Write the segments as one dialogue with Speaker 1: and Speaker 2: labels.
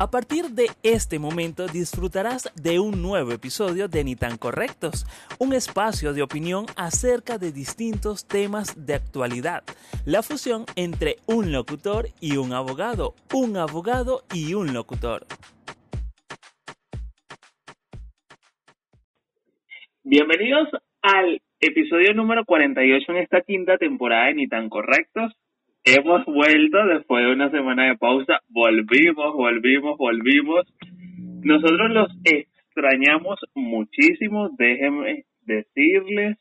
Speaker 1: A partir de este momento disfrutarás de un nuevo episodio de Ni tan Correctos, un espacio de opinión acerca de distintos temas de actualidad, la fusión entre un locutor y un abogado, un abogado y un locutor.
Speaker 2: Bienvenidos al episodio número 48 en esta quinta temporada de Ni tan Correctos. Hemos vuelto después de una semana de pausa, volvimos, volvimos, volvimos. Nosotros los extrañamos muchísimo, déjenme decirles,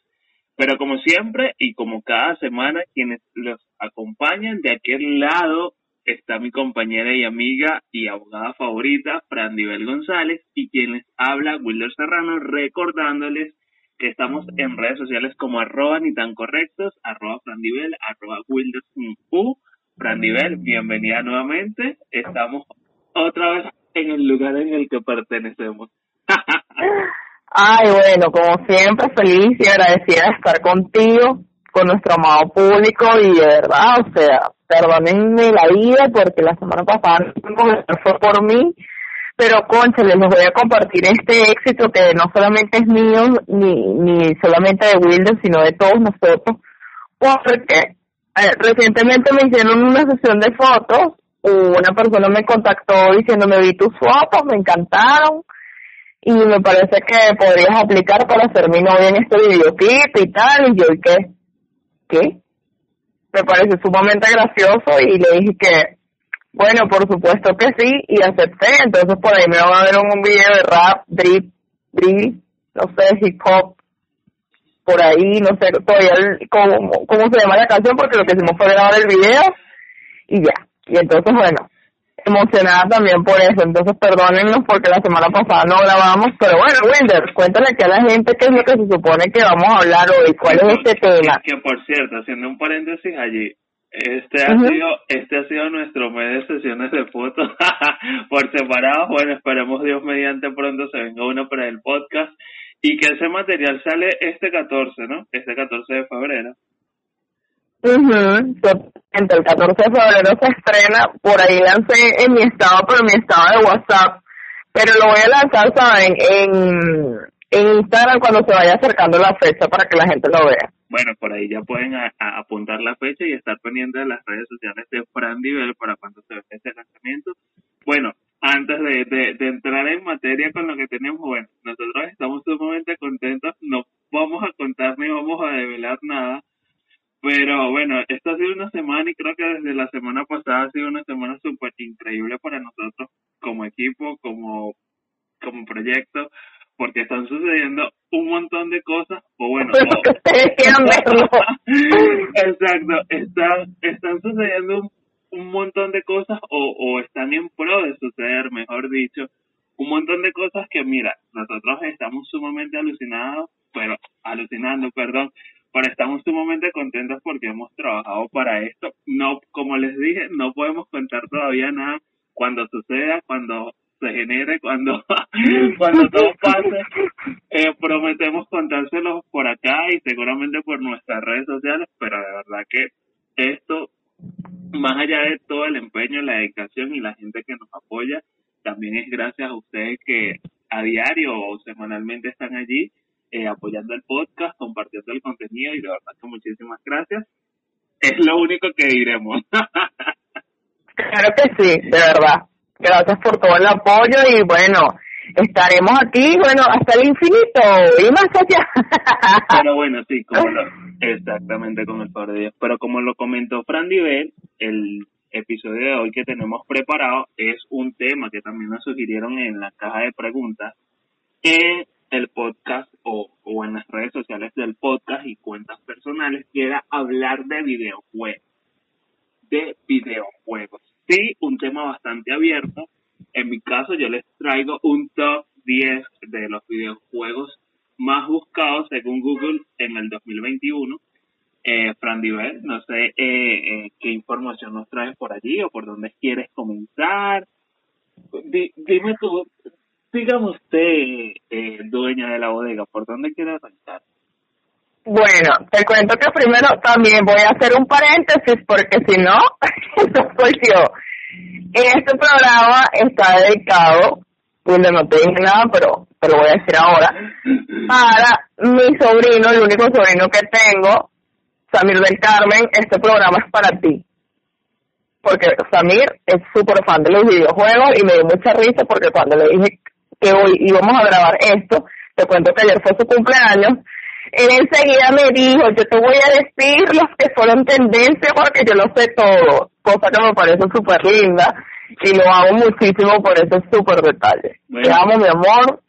Speaker 2: pero como siempre y como cada semana, quienes los acompañan de aquel lado está mi compañera y amiga y abogada favorita, Fran González, y quien les habla, Wilder Serrano, recordándoles que estamos en redes sociales como arroba ni tan correctos, arroba frandivel, arroba wildersU. Frandivel, bienvenida nuevamente. Estamos otra vez en el lugar en el que pertenecemos.
Speaker 3: Ay, bueno, como siempre, feliz y agradecida de estar contigo, con nuestro amado público y de verdad, o sea, perdónenme la vida porque la semana pasada fue por mí, pero concha, les voy a compartir este éxito que no solamente es mío, ni, ni solamente de Wilder, sino de todos nosotros, porque eh, recientemente me hicieron una sesión de fotos, una persona me contactó diciéndome vi tus fotos, me encantaron, y me parece que podrías aplicar para ser mi novia en este videoclip y tal, y yo, ¿y qué? ¿Qué? Me parece sumamente gracioso y le dije que bueno, por supuesto que sí, y acepté, entonces por ahí me van a ver un, video de rap, drip, drill, no sé, hip hop, por ahí, no sé todavía cómo, cómo se llama la canción, porque lo que hicimos fue grabar el video, y ya, y entonces bueno, emocionada también por eso, entonces perdónennos porque la semana pasada no grabamos, pero bueno, Winder, cuéntale aquí a la gente qué es lo que se supone que vamos a hablar hoy, cuál es este tema.
Speaker 2: Que por cierto, haciendo un paréntesis allí, este ha sido este ha sido nuestro mes de sesiones de fotos por separado. Bueno, esperemos Dios mediante pronto se venga uno para el podcast y que ese material sale este 14, ¿no? Este 14 de febrero.
Speaker 3: Uh El 14 de febrero se estrena, por ahí lancé en mi estado, pero en mi estado de WhatsApp, pero lo voy a lanzar, ¿saben? En, en Instagram cuando se vaya acercando la fecha para que la gente lo vea.
Speaker 2: Bueno, por ahí ya pueden apuntar la fecha y estar pendientes de las redes sociales de Fran para cuando se vea ese lanzamiento. Bueno, antes de, de, entrar en materia con lo que tenemos, bueno, nosotros estamos sumamente contentos, no vamos a contar ni vamos a develar nada, pero bueno, esta ha sido una semana y creo que desde la semana pasada ha sido una semana súper increíble para nosotros como equipo, como, como proyecto, porque están sucediendo un montón de cosas, o bueno, exacto, están, están sucediendo un, un montón de cosas o, o están en pro de suceder, mejor dicho, un montón de cosas que mira, nosotros estamos sumamente alucinados, pero alucinando, perdón, pero estamos sumamente contentos porque hemos trabajado para esto. No, como les dije, no podemos contar todavía nada. Cuando suceda, cuando se genere, cuando, cuando todo pase, eh, prometemos contárselos por acá y seguramente por nuestras redes sociales, pero de verdad que esto, más allá de todo el empeño, la dedicación y la gente que nos apoya, también es gracias a ustedes que a diario o semanalmente están allí eh, apoyando el podcast, compartiendo el contenido y de verdad que muchísimas gracias. Es lo único que diremos.
Speaker 3: claro que sí, de verdad. Gracias por todo el apoyo y bueno, estaremos aquí, bueno, hasta el infinito y más allá.
Speaker 2: Pero bueno, sí, como lo, exactamente con el favor de Dios. Pero como lo comentó Fran Divel, el episodio de hoy que tenemos preparado es un tema que también nos sugirieron en la caja de preguntas en el podcast o, o en las redes sociales del podcast y cuentas personales, que era hablar de videojuegos. De videojuegos sí un tema bastante abierto. En mi caso, yo les traigo un top 10 de los videojuegos más buscados según Google en el 2021. Eh, Fran Diver, no sé eh, eh, qué información nos traes por allí o por dónde quieres comenzar. dime tú, digamos usted, eh, dueña de la bodega, ¿por dónde quieres arrancar?
Speaker 3: Bueno, te cuento que primero también voy a hacer un paréntesis porque si no, eso soy yo. Este programa está dedicado, pues no te dije nada, pero te lo voy a decir ahora, para mi sobrino, el único sobrino que tengo, Samir del Carmen, este programa es para ti. Porque Samir es súper fan de los videojuegos y me dio mucha risa porque cuando le dije que hoy íbamos a grabar esto, te cuento que ayer fue su cumpleaños, él enseguida me dijo, yo te voy a decir los que fueron tendencia porque yo lo sé todo, cosa que me parece súper linda y lo hago muchísimo por ese súper detalle. Te amo, mi amor,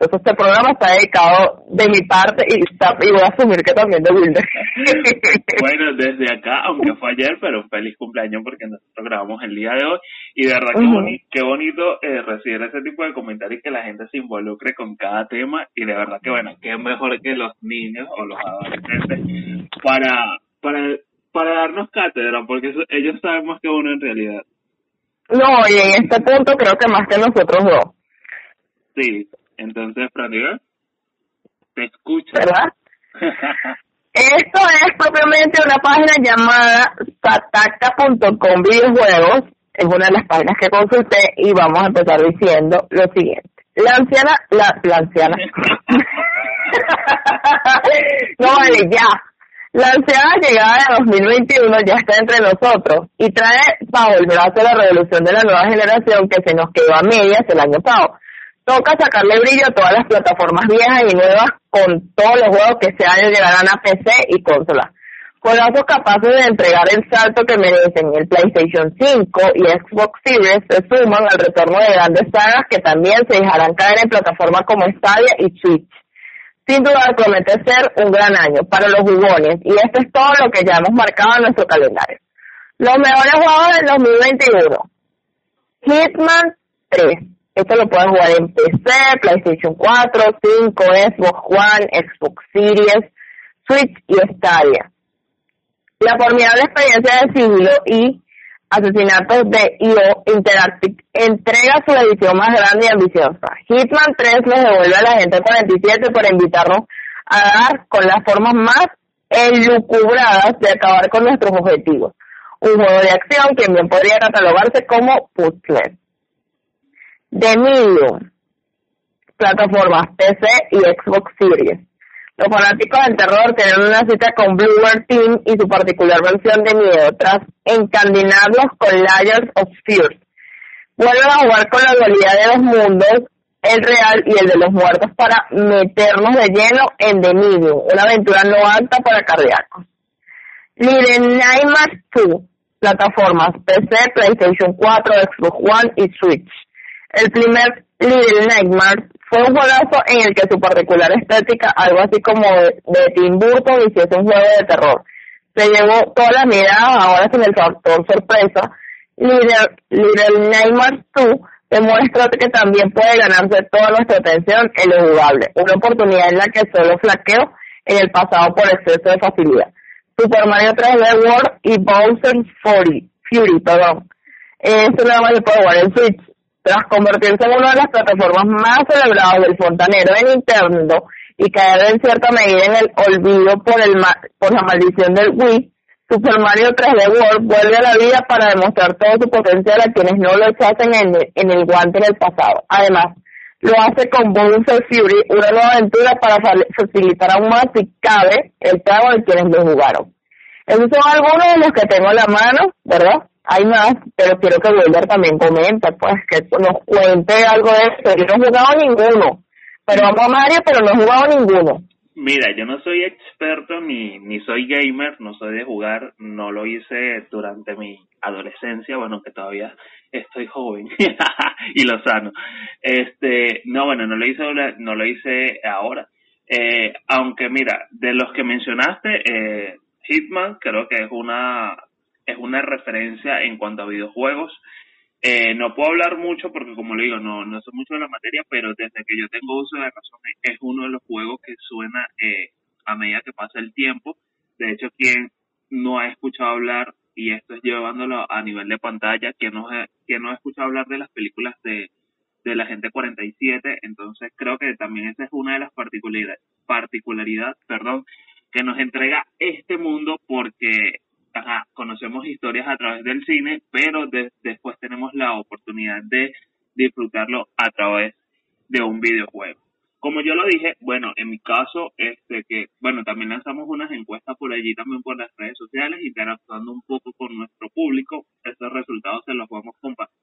Speaker 3: entonces este programa está dedicado de mi parte y, y voy a asumir que también de Wilder.
Speaker 2: bueno, desde acá, aunque fue ayer, pero feliz cumpleaños porque nosotros grabamos el día de hoy y de verdad que qué bonito eh, recibir ese tipo de comentarios y que la gente se involucre con cada tema y de verdad que bueno, qué mejor que los niños o los adolescentes para, para, para darnos cátedra porque ellos saben más que uno en realidad.
Speaker 3: No, y en este punto creo que más que nosotros dos.
Speaker 2: Sí, entonces, Frandiga, te escucho.
Speaker 3: ¿Verdad? Esto es propiamente una página llamada satacta.com videojuegos. Es una de las páginas que consulté y vamos a empezar diciendo lo siguiente. La anciana, la, la anciana. no vale, ya. La anciana llegada de 2021 ya está entre nosotros y trae bajo el brazo la revolución de la nueva generación que se nos quedó a medias el año pasado toca sacarle brillo a todas las plataformas viejas y nuevas con todos los juegos que se año llegarán a PC y consola. Juegazos capaces de entregar el salto que merecen el PlayStation 5 y Xbox Series se suman al retorno de grandes sagas que también se dejarán caer en plataformas como Stadia y Switch. Sin duda promete ser un gran año para los jugones y esto es todo lo que ya hemos marcado en nuestro calendario. Los mejores juegos del 2021. Hitman 3, esto lo pueden jugar en PC, PlayStation 4, 5, Xbox One, Xbox Series, Switch y Stadia. La formidable experiencia de siglo y Asesinatos de IO Interactive entrega su edición más grande y ambiciosa. Hitman 3 nos devuelve a la gente 47 por invitarnos a dar con las formas más elucubradas de acabar con nuestros objetivos. Un juego de acción que bien podría catalogarse como puzzle. The Medium, plataformas PC y Xbox Series. Los fanáticos del terror tienen una cita con Bluebird Team y su particular versión de miedo tras encandinarlos con Layers of Fear. Vuelven a jugar con la dualidad de los mundos, el real y el de los muertos para meternos de lleno en The Medium, una aventura no alta para cardíacos. Little Nightmares 2, plataformas PC, PlayStation 4, Xbox One y Switch. El primer Little Nightmares fue un juegazo en el que su particular estética, algo así como de, Tim Burton, hiciese un juego de terror. Se llevó todas las miradas, ahora sin el factor sorpresa. Little, Little Nightmares 2 demuestra que también puede ganarse toda nuestra atención en lo jugable, una oportunidad en la que solo flaqueo en el pasado por exceso de facilidad. Super Mario 3D World y Bowser Fury, Fury, perdón. Eso nada más se puede en Switch tras convertirse en una de las plataformas más celebradas del fontanero de Nintendo y caer en cierta medida en el olvido por, el por la maldición del Wii, Super Mario 3D World vuelve a la vida para demostrar todo su potencial a quienes no lo echasen en, en el guante en el pasado. Además, lo hace con Bowser Fury, una nueva aventura para facilitar aún más, si cabe, el trago de quienes lo jugaron. Esos son algunos de los que tengo en la mano, ¿verdad? Hay más, pero quiero que Wilder también comente, pues que nos cuente algo de eso. Yo no he jugado ninguno, pero vamos a Mario, pero no he jugado ninguno.
Speaker 2: Mira, yo no soy experto ni, ni soy gamer, no soy de jugar, no lo hice durante mi adolescencia, bueno, que todavía estoy joven y lo sano. Este, no, bueno, no lo hice, no lo hice ahora. Eh, aunque mira, de los que mencionaste, eh, Hitman creo que es una es una referencia en cuanto a videojuegos. Eh, no puedo hablar mucho porque, como le digo, no, no sé mucho de la materia, pero desde que yo tengo uso de razón es uno de los juegos que suena eh, a medida que pasa el tiempo. De hecho, quien no ha escuchado hablar, y esto es llevándolo a nivel de pantalla, quien no, quien no ha escuchado hablar de las películas de, de la gente 47, entonces creo que también esa es una de las particularidades, particularidad, perdón, que nos entrega este mundo porque conocemos historias a través del cine, pero después tenemos la oportunidad de disfrutarlo a través de un videojuego. Como yo lo dije, bueno, en mi caso, este que, bueno, también lanzamos unas encuestas por allí también por las redes sociales, interactuando un poco con nuestro público. Estos resultados se los vamos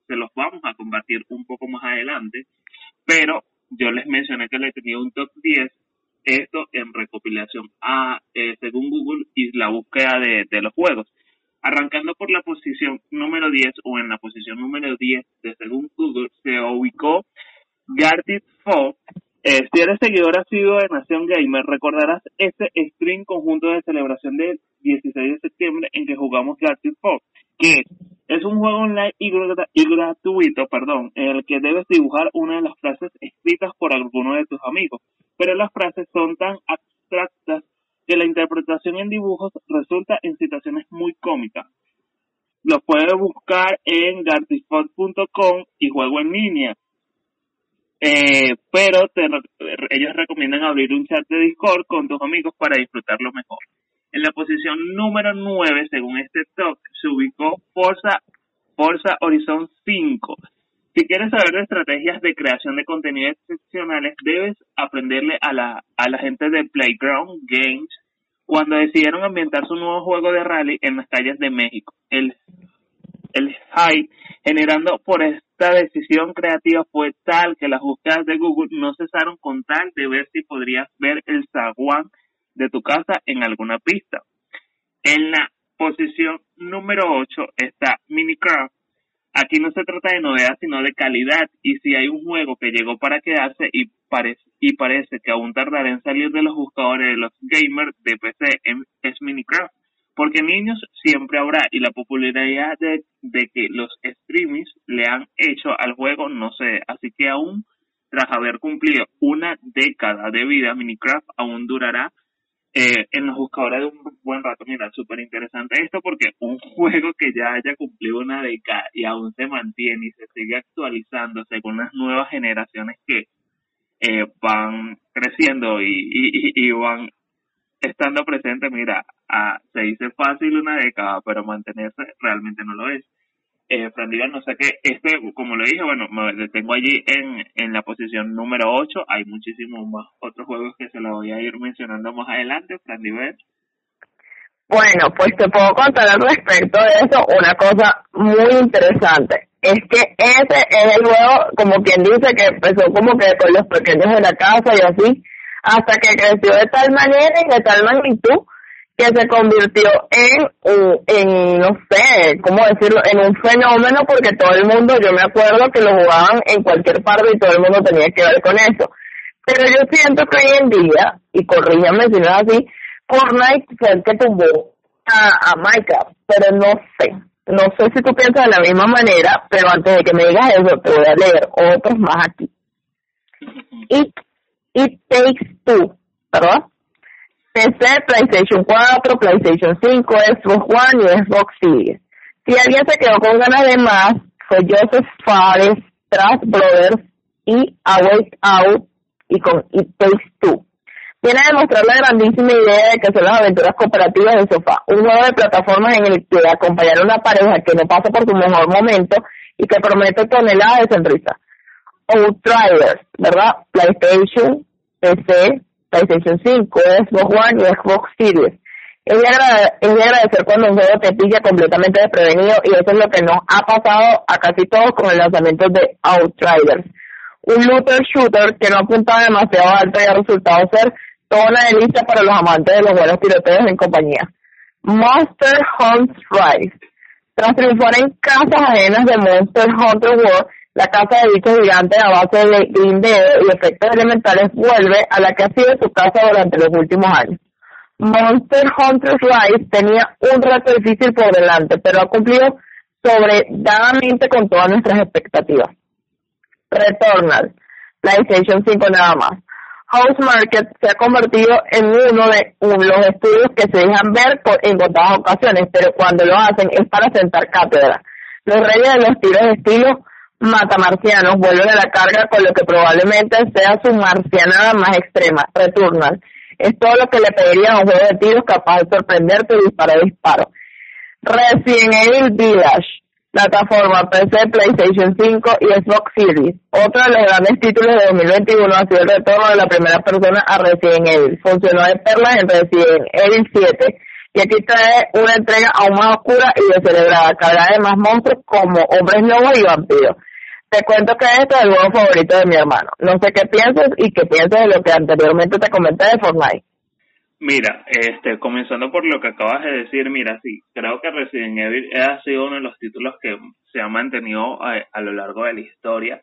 Speaker 2: se los vamos a compartir un poco más adelante, pero yo les mencioné que le tenía un top 10 esto en recopilación a eh, según Google y la búsqueda de, los juegos. Arrancando por la posición número 10 o en la posición número 10 de según Google se ubicó Gartic Fall. Eh, si eres seguidor asiduo de Nación Gamer, recordarás este stream conjunto de celebración del 16 de septiembre en que jugamos Gartic Fall, que un juego online y, gratuito, perdón, en el que debes dibujar una de las frases escritas por alguno de tus amigos, pero las frases son tan abstractas que la interpretación en dibujos resulta en situaciones muy cómicas. Lo puedes buscar en gartifod.com y juego en línea. Eh, pero ellos recomiendan abrir un chat de Discord con tus amigos para disfrutarlo mejor. En la posición número 9, según este top, se ubicó Forza, Forza Horizon 5. Si quieres saber de estrategias de creación de contenido excepcionales, debes aprenderle a la, a la gente de Playground Games cuando decidieron ambientar su nuevo juego de rally en las calles de México. El, el hype generando por esta decisión creativa fue tal que las búsquedas de Google no cesaron con tal de ver si podrías ver el zaguán de tu casa en alguna pista. En la posición número 8 está Minecraft. Aquí no se trata de novedad, sino de calidad. Y si hay un juego que llegó para quedarse y parece, y parece que aún tardará en salir de los buscadores de los gamers de PC, es Minecraft. Porque niños siempre habrá y la popularidad de, de que los streamings le han hecho al juego no sé. Así que aún tras haber cumplido una década de vida, Minecraft aún durará eh, en los buscadores de un buen rato. Mira, súper interesante esto porque un juego que ya haya cumplido una década y aún se mantiene y se sigue actualizando según las nuevas generaciones que eh, van creciendo y, y, y, van estando presentes, mira, a, se dice fácil una década, pero mantenerse realmente no lo es eh, no sé qué, este, como lo dije, bueno, me tengo allí en, en la posición número 8, hay muchísimos más otros juegos que se los voy a ir mencionando más adelante, Frandiver.
Speaker 3: Bueno, pues te puedo contar al respecto de eso una cosa muy interesante. Es que ese es el juego, como quien dice, que empezó como que con los pequeños de la casa y así, hasta que creció de tal manera y de tal magnitud que se convirtió en, en, no sé, ¿cómo decirlo?, en un fenómeno porque todo el mundo, yo me acuerdo que lo jugaban en cualquier parte y todo el mundo tenía que ver con eso. Pero yo siento que hoy en día, y corríjame si no es así, Fortnite fue el que tumbó a, a Minecraft, pero no sé. No sé si tú piensas de la misma manera, pero antes de que me digas eso, te voy a leer otros más aquí. It, it Takes Two, ¿verdad? PC, PlayStation 4, PlayStation 5, Xbox One y Xbox Series. Si alguien se quedó con ganas de más, fue Joseph Fares, Trust Brothers y Awake Out y con It Takes Two. Viene a demostrar la grandísima idea de que son las aventuras cooperativas de sofá, un juego de plataformas en el que acompañar a una pareja que no pasa por su mejor momento y que promete toneladas de sonrisa. Outriders, ¿verdad? PlayStation, PC, PlayStation 5, Xbox One y Xbox Series. Es de, agradecer cuando un juego te pilla completamente desprevenido y eso es lo que nos ha pasado a casi todos con el lanzamiento de Outriders. Un looter shooter que no apuntaba demasiado alto y ha resultado ser toda una delicia para los amantes de los buenos tiroteos en compañía. Monster Hunter Rise. Tras triunfar en casas ajenas de Monster Hunter World, la casa de bichos gigantes a base de grindeo y efectos elementales vuelve a la que ha sido su casa durante los últimos años. Monster Hunter Rise tenía un reto difícil por delante, pero ha cumplido sobredadamente con todas nuestras expectativas. Returnal, PlayStation 5 nada más. House Market se ha convertido en uno de los estudios que se dejan ver en contadas ocasiones, pero cuando lo hacen es para sentar cátedra. Los reyes de los tiros de estilo matamarcianos vuelven a la carga con lo que probablemente sea su marcianada más extrema, Returnal. Es todo lo que le pediría a un juego de tiros capaz de sorprenderte y disparo disparo. Resident Evil Village, plataforma PC, PlayStation 5 y Xbox Series. Otro de los grandes títulos de 2021 ha sido el retorno de la primera persona a Resident Evil. Funcionó de perla en Resident Evil 7 y aquí trae una entrega aún más oscura y descelebrada, cargada de más monstruos como hombres lobos y vampiros. Te cuento que este es el juego favorito de mi hermano. No sé qué piensas y qué piensas de lo que anteriormente te comenté de Fortnite.
Speaker 2: Mira, este, comenzando por lo que acabas de decir, mira, sí, creo que Resident Evil ha sido uno de los títulos que se ha mantenido a, lo largo de la historia.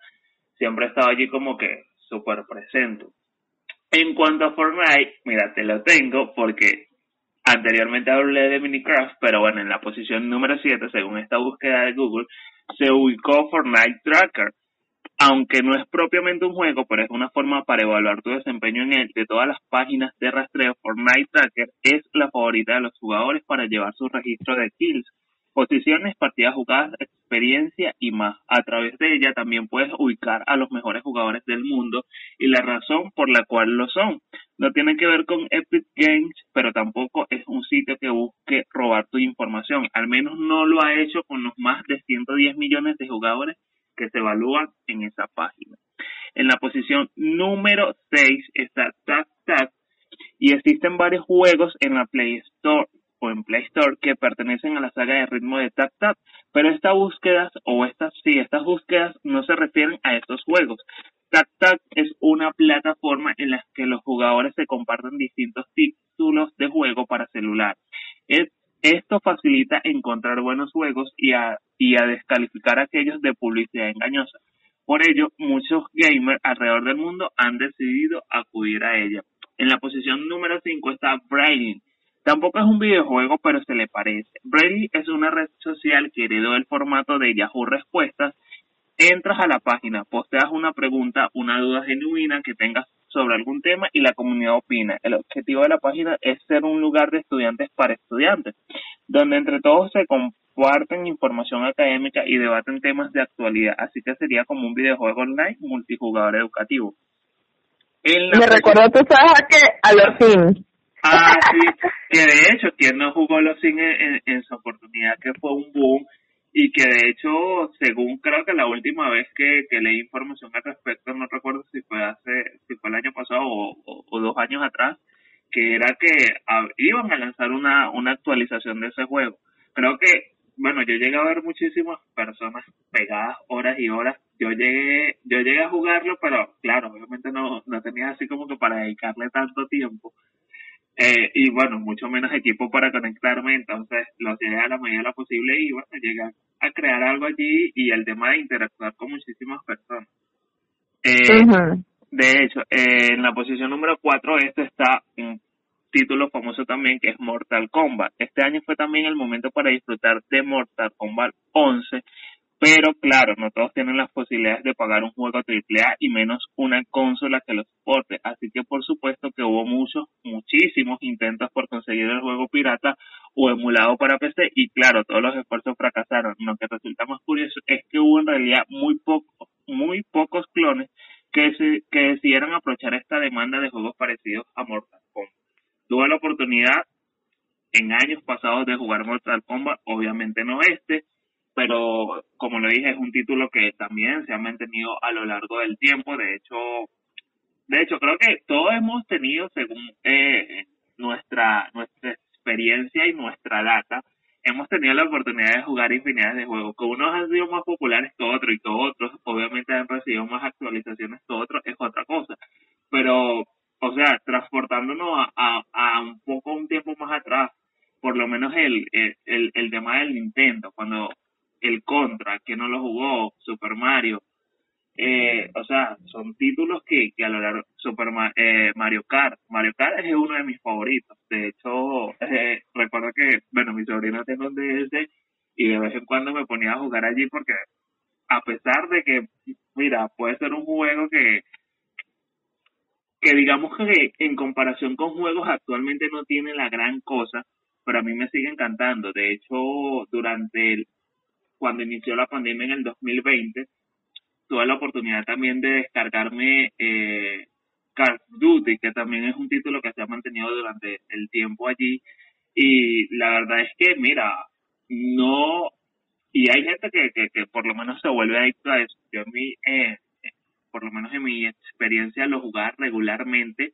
Speaker 2: Siempre ha estado allí como que súper presente. En cuanto a Fortnite, mira, te lo tengo porque anteriormente hablé de Minecraft, pero bueno, en la posición número 7, según esta búsqueda de Google, se ubicó Fortnite Tracker. Aunque no es propiamente un juego, pero es una forma para evaluar tu desempeño en él, de todas las páginas de rastreo, Fortnite Tracker es la favorita de los jugadores para llevar su registro de kills, posiciones, partidas jugadas, experiencia y más. A través de ella también puedes ubicar a los mejores jugadores del mundo y la razón por la cual lo son. No tiene que ver con Epic Games, pero tampoco es un sitio que busque robar tu información. Al menos no lo ha hecho con los más de 110 millones de jugadores que se evalúan en esa página. En la posición número 6 está Tag y existen varios juegos en la Play Store o en Play Store que pertenecen a la saga de ritmo de Tag Tag, pero estas búsquedas o estas sí, estas búsquedas no se refieren a estos juegos. Tag Tag es una plataforma en la que los jugadores se comparten distintos títulos de juego para celular. Es esto facilita encontrar buenos juegos y a, y a descalificar aquellos de publicidad engañosa. Por ello, muchos gamers alrededor del mundo han decidido acudir a ella. En la posición número 5 está Braille. Tampoco es un videojuego, pero se le parece. Braille es una red social que heredó el formato de Yahoo Respuestas. Entras a la página, posteas una pregunta, una duda genuina que tengas sobre algún tema y la comunidad opina. El objetivo de la página es ser un lugar de estudiantes para estudiantes, donde entre todos se comparten información académica y debaten temas de actualidad. Así que sería como un videojuego online multijugador educativo.
Speaker 3: Me recuerdo, tú sabes a que a los.
Speaker 2: Ah, sí, que de hecho, quien no jugó los Sims en su oportunidad, que fue un boom, y que de hecho, según creo que la última vez que, leí información al respecto, no recuerdo si fue hace, si fue el año pasado o, dos años atrás, que era que iban a lanzar una, una actualización de ese juego. Creo que, bueno, yo llegué a ver muchísimas personas pegadas horas y horas. Yo llegué, yo llegué a jugarlo, pero claro, obviamente no, no tenía así como que para dedicarle tanto tiempo. Eh, y bueno, mucho menos equipo para conectarme, entonces lo hacía a la medida lo posible y bueno, llegué a crear algo allí y el tema de interactuar con muchísimas personas. Eh, de hecho, eh, en la posición número 4, este está un título famoso también que es Mortal Kombat. Este año fue también el momento para disfrutar de Mortal Kombat 11 pero claro, no todos tienen las posibilidades de pagar un juego AAA y menos una consola que lo soporte. Así que por supuesto que hubo muchos, muchísimos intentos por conseguir el juego pirata o emulado para PC y claro, todos los esfuerzos fracasaron. Lo que resulta más curioso es que hubo en realidad muy pocos, muy pocos clones que, se, que decidieron aprovechar esta demanda de juegos parecidos a Mortal Kombat. Tuve la oportunidad en años pasados de jugar Mortal Kombat, obviamente no este, pero como lo dije, es un título que también se ha mantenido a lo largo del tiempo. De hecho, de hecho creo que todos hemos tenido, según eh, nuestra nuestra experiencia y nuestra data, hemos tenido la oportunidad de jugar infinidad de juegos, que unos han sido más populares que otros y que otros obviamente han recibido más actualizaciones que otros, es otra cosa. Pero, o sea, transportándonos a, a, un poco un tiempo más atrás, por lo menos el, el, el tema del Nintendo, cuando el Contra, que no lo jugó, Super Mario. Eh, o sea, son títulos que, que a lo largo, Super eh, Mario Kart, Mario Kart es uno de mis favoritos. De hecho, eh, recuerdo que, bueno, mi sobrina tiene un DS y de vez en cuando me ponía a jugar allí porque a pesar de que, mira, puede ser un juego que, que digamos que en comparación con juegos actualmente no tiene la gran cosa, pero a mí me sigue encantando. De hecho, durante el, cuando inició la pandemia en el 2020, tuve la oportunidad también de descargarme eh, Call of Duty, que también es un título que se ha mantenido durante el tiempo allí. Y la verdad es que, mira, no, y hay gente que, que, que por lo menos se vuelve adicto a eso. Yo en mi, eh, por lo menos en mi experiencia lo jugaba regularmente,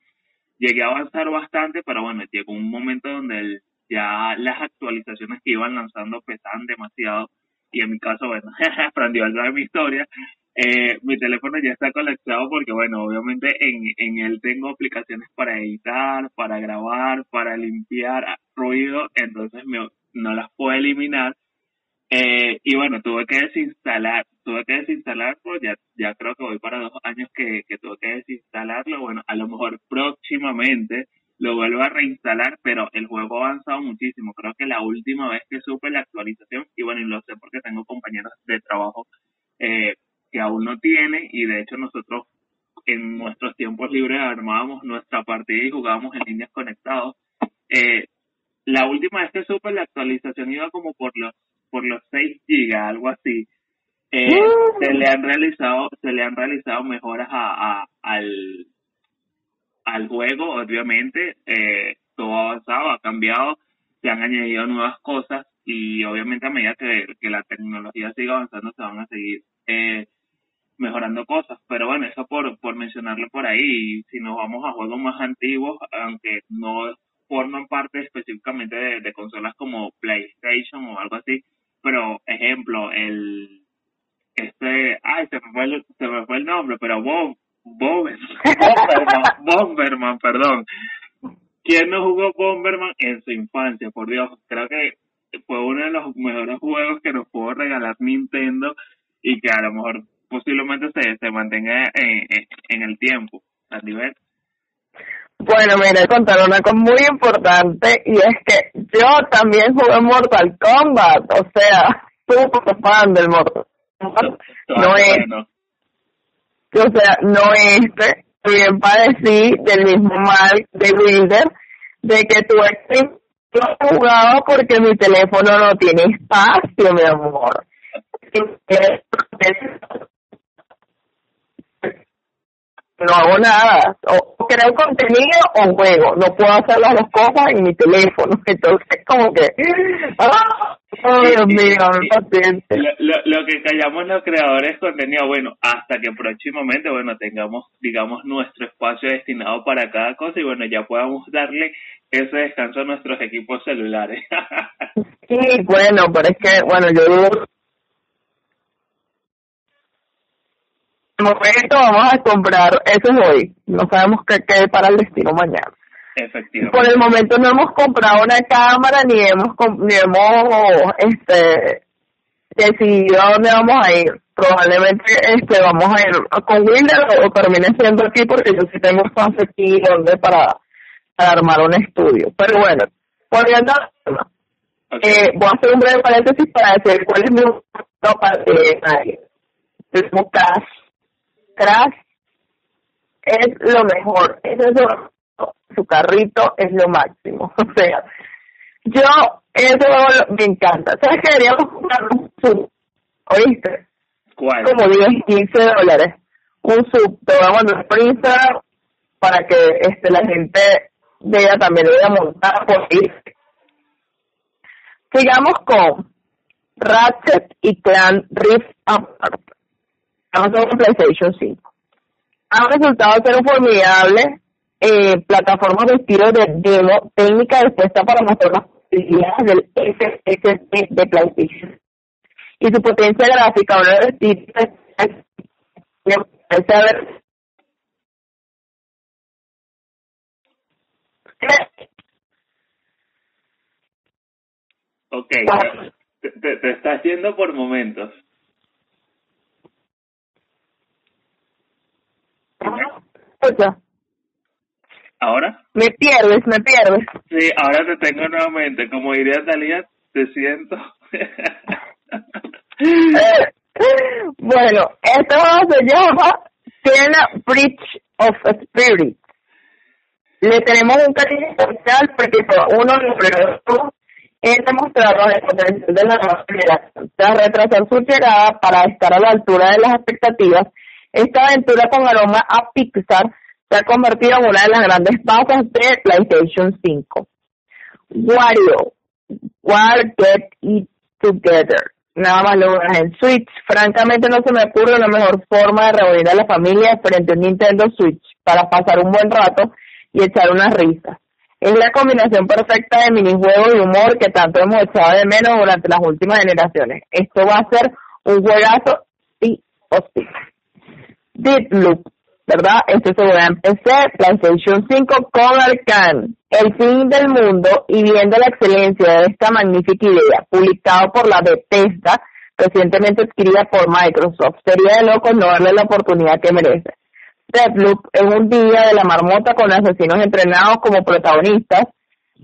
Speaker 2: llegué a avanzar bastante, pero bueno, llegó un momento donde ya las actualizaciones que iban lanzando pesaban demasiado y en mi caso, bueno, aprendió algo de mi historia. Eh, mi teléfono ya está conectado porque, bueno, obviamente en, en él tengo aplicaciones para editar, para grabar, para limpiar ruido, entonces me, no las puedo eliminar. Eh, y bueno, tuve que desinstalar, tuve que desinstalarlo, ya, ya creo que voy para dos años que, que tuve que desinstalarlo, bueno, a lo mejor próximamente lo vuelvo a reinstalar, pero el juego ha avanzado muchísimo. Creo que la última vez que supe la actualización, y bueno, y lo sé porque tengo compañeros de trabajo eh, que aún no tiene, y de hecho nosotros en nuestros tiempos libres armábamos nuestra partida y jugábamos en líneas conectados. Eh, la última vez que supe la actualización iba como por los por los 6 gigas, algo así. Eh, se le han realizado se le han realizado mejoras a, a al al juego, obviamente, eh, todo ha avanzado, ha cambiado, se han añadido nuevas cosas y obviamente a medida que, que la tecnología siga avanzando se van a seguir eh, mejorando cosas. Pero bueno, eso por, por mencionarlo por ahí. si nos vamos a juegos más antiguos, aunque no forman parte específicamente de, consolas como PlayStation o algo así, pero ejemplo, el este, ay, se me fue el, se me fue el nombre, pero Bob, Bomberman, Bomberman, perdón. ¿Quién no jugó Bomberman en su infancia? Por Dios, creo que fue uno de los mejores juegos que nos pudo regalar Nintendo y que a lo mejor posiblemente se, se mantenga en, en, el tiempo. a nivel
Speaker 3: Bueno, mira, contar una cosa muy importante y es que yo también jugué Mortal Kombat, o sea, súper fan del Mortal Kombat. No es, o sea, no este, bien padecí del mismo mal de Wilder, de que tú has jugado porque mi teléfono no tiene espacio, mi amor no hago nada, o creo contenido o juego, no puedo hacer las dos cosas en mi teléfono, entonces como que, ¡ah! oh, Dios mío, paciente.
Speaker 2: Lo, lo, que callamos los creadores de contenido, bueno, hasta que próximamente, bueno, tengamos, digamos, nuestro espacio destinado para cada cosa y bueno, ya podamos darle ese descanso a nuestros equipos celulares.
Speaker 3: sí, bueno, pero es que, bueno, yo momento vamos a comprar, eso es hoy, no sabemos qué quede para el destino mañana.
Speaker 2: Efectivamente.
Speaker 3: Por el momento no hemos comprado una cámara ni hemos ni hemos este decidido a dónde vamos a ir. Probablemente este vamos a ir con Wilder o, termine siendo aquí porque yo sí tengo espacio aquí donde para, armar un estudio. Pero bueno, volviendo eh, voy a hacer un breve paréntesis para decir cuál es mi para eh, el cash Crash es lo mejor, es eso, su carrito es lo máximo, o sea, yo eso me encanta, ¿sabes qué deberíamos comprar un sub? ¿Oíste?
Speaker 2: ¿Cuál?
Speaker 3: Como 10, 15 dólares, un sub, te voy a por para que este la gente vea también lo voy a montar por ahí. Sigamos con Ratchet y Clan Rift Apart. Amazon PlayStation 5. Ha resultado ser un formidable eh, plataforma de estilo de demo técnica dispuesta para mostrar las posibilidades del SSD de PlayStation. Y su potencia gráfica, una de
Speaker 2: Ok, te, te, te está haciendo por momentos. ¿Ahora?
Speaker 3: Me pierdes, me pierdes.
Speaker 2: Sí, ahora te tengo nuevamente. Como diría Talía, te siento.
Speaker 3: bueno, esto se llama Tiena Bridge of Spirit. Le tenemos un cariño especial porque uno de los primeros es demostrarnos el potencial de la nueva generación, tras retrasar su llegada para estar a la altura de las expectativas esta aventura con aroma a Pixar se ha convertido en una de las grandes bases de PlayStation 5. Wario, War Get It Together. Nada más lo en Switch. Francamente no se me ocurre una mejor forma de reunir a la familia frente a un Nintendo Switch para pasar un buen rato y echar unas risas. Es la combinación perfecta de minijuegos y humor que tanto hemos echado de menos durante las últimas generaciones. Esto va a ser un juegazo sí o sí. Deadloop, ¿verdad? Este se a empezar PlayStation 5 con Arcan. El fin del mundo y viendo la excelencia de esta magnífica idea, publicado por la Bethesda, recientemente adquirida por Microsoft. Sería de loco no darle la oportunidad que merece. Deadloop es un día de la marmota con asesinos entrenados como protagonistas.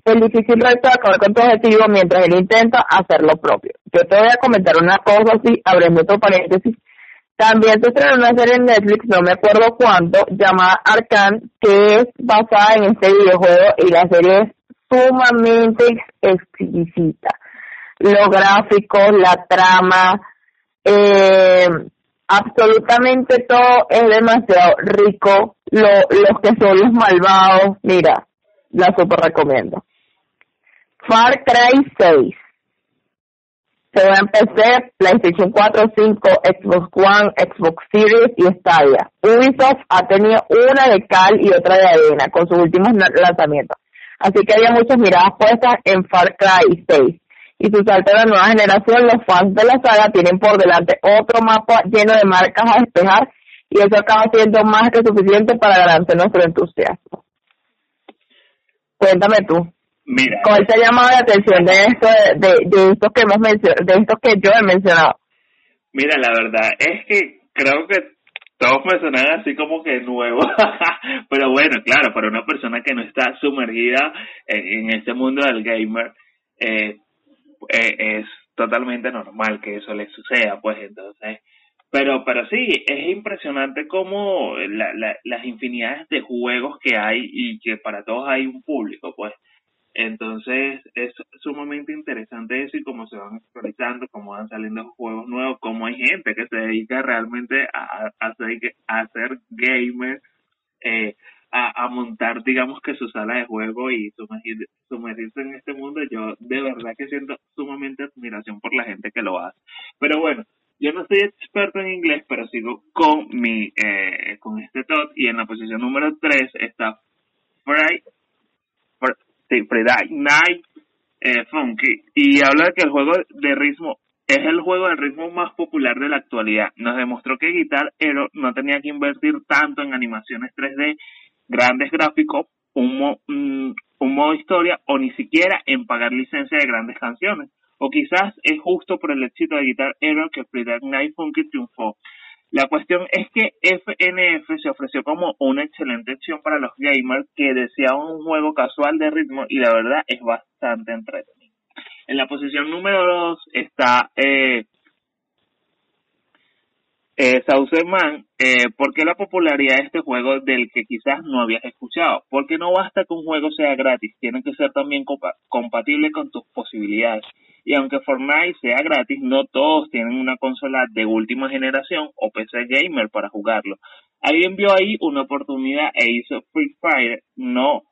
Speaker 3: El difícil reto de acabar con tu objetivo mientras él intenta hacer lo propio. Yo te voy a comentar una cosa así, abriendo otro paréntesis. También se estrenó una serie en Netflix, no me acuerdo cuánto, llamada Arcan, que es basada en este videojuego y la serie es sumamente exquisita. Los gráficos, la trama, eh, absolutamente todo es demasiado rico. Lo, los que son los malvados, mira, la super recomiendo. Far Cry 6. Se va a empezar PlayStation 4, 5, Xbox One, Xbox Series y Stadia. Ubisoft ha tenido una de cal y otra de arena con sus últimos lanzamientos. Así que había muchas miradas puestas en Far Cry 6 y su salto a la nueva generación, los fans de la saga tienen por delante otro mapa lleno de marcas a despejar y eso acaba siendo más que suficiente para ganarse nuestro entusiasmo. Cuéntame tú.
Speaker 2: Mira.
Speaker 3: ¿Cuál te ha llamado la atención de esto, de, de estos que hemos mencionado, de estos que yo he mencionado?
Speaker 2: Mira, la verdad es que creo que todos me sonan así como que nuevos, pero bueno, claro, para una persona que no está sumergida en, en este mundo del gamer, eh, eh, es totalmente normal que eso le suceda, pues entonces, pero, pero sí, es impresionante como la, la, las infinidades de juegos que hay y que para todos hay un público, pues. Entonces es sumamente interesante eso y cómo se van actualizando, cómo van saliendo juegos nuevos, cómo hay gente que se dedica realmente a, a, hacer, a hacer gamer, eh, a, montar, digamos que su sala de juego y sumergir, sumergirse en este mundo, yo de verdad que siento sumamente admiración por la gente que lo hace. Pero bueno, yo no soy experto en inglés, pero sigo con mi, eh, con este top y en la posición número 3 está Friday, Friday Night eh, Funky y habla de que el juego de ritmo es el juego de ritmo más popular de la actualidad. Nos demostró que Guitar Hero no tenía que invertir tanto en animaciones 3D grandes gráficos, un, un modo historia o ni siquiera en pagar licencia de grandes canciones. O quizás es justo por el éxito de Guitar Hero que Friday Night Funky triunfó. La cuestión es que FNF se ofreció como una excelente opción para los gamers que deseaban un juego casual de ritmo y la verdad es bastante entretenido. En la posición número 2 está eh, eh, eh, ¿por qué la popularidad de este juego del que quizás no habías escuchado? Porque no basta que un juego sea gratis, tiene que ser también compatible con tus posibilidades. Y aunque Fortnite sea gratis, no todos tienen una consola de última generación o PC gamer para jugarlo. Alguien vio ahí una oportunidad e hizo Free Fire, no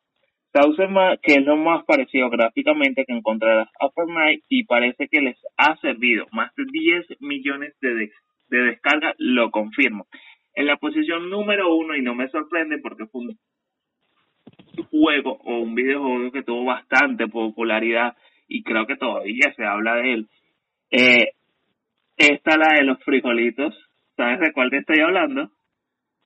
Speaker 2: que es lo más parecido gráficamente que encontrarás a Fortnite y parece que les ha servido más de 10 millones de de descarga lo confirmo. En la posición número uno, y no me sorprende porque fue un juego o un videojuego que tuvo bastante popularidad y creo que todavía se habla de él. Eh, esta la de los frijolitos. ¿Sabes de cuál te estoy hablando?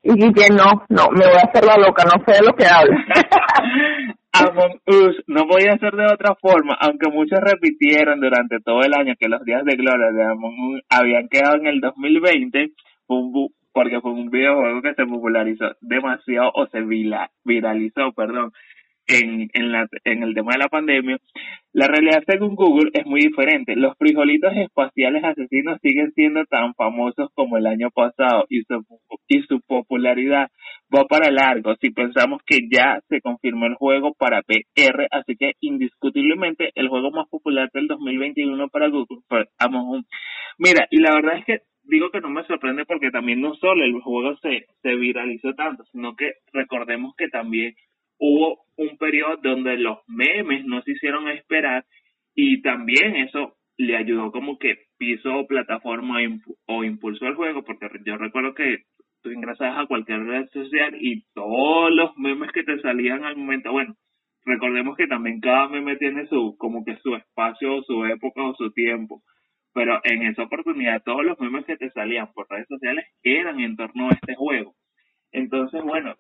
Speaker 3: Y que no, no, me voy a hacer la loca, no sé de lo que habla.
Speaker 2: Among Us no podía ser de otra forma, aunque muchos repitieron durante todo el año que los días de gloria de Among Us habían quedado en el 2020, porque fue un videojuego que se popularizó demasiado o se viralizó, perdón, en, en, la, en el tema de la pandemia, la realidad según Google es muy diferente. Los frijolitos espaciales asesinos siguen siendo tan famosos como el año pasado y su, y su popularidad va para largo si pensamos que ya se confirmó el juego para PR, así que indiscutiblemente el juego más popular del 2021 para Google fue Among Us. Mira, y la verdad es que digo que no me sorprende porque también no solo el juego se, se viralizó tanto, sino que recordemos que también hubo un periodo donde los memes no se hicieron esperar y también eso le ayudó como que piso plataforma o impulso al juego, porque yo recuerdo que tú ingresabas a cualquier red social y todos los memes que te salían al momento, bueno, recordemos que también cada meme tiene su, como que su espacio, su época o su tiempo, pero en esa oportunidad todos los memes que te salían por redes sociales eran en torno a este juego. Entonces, bueno,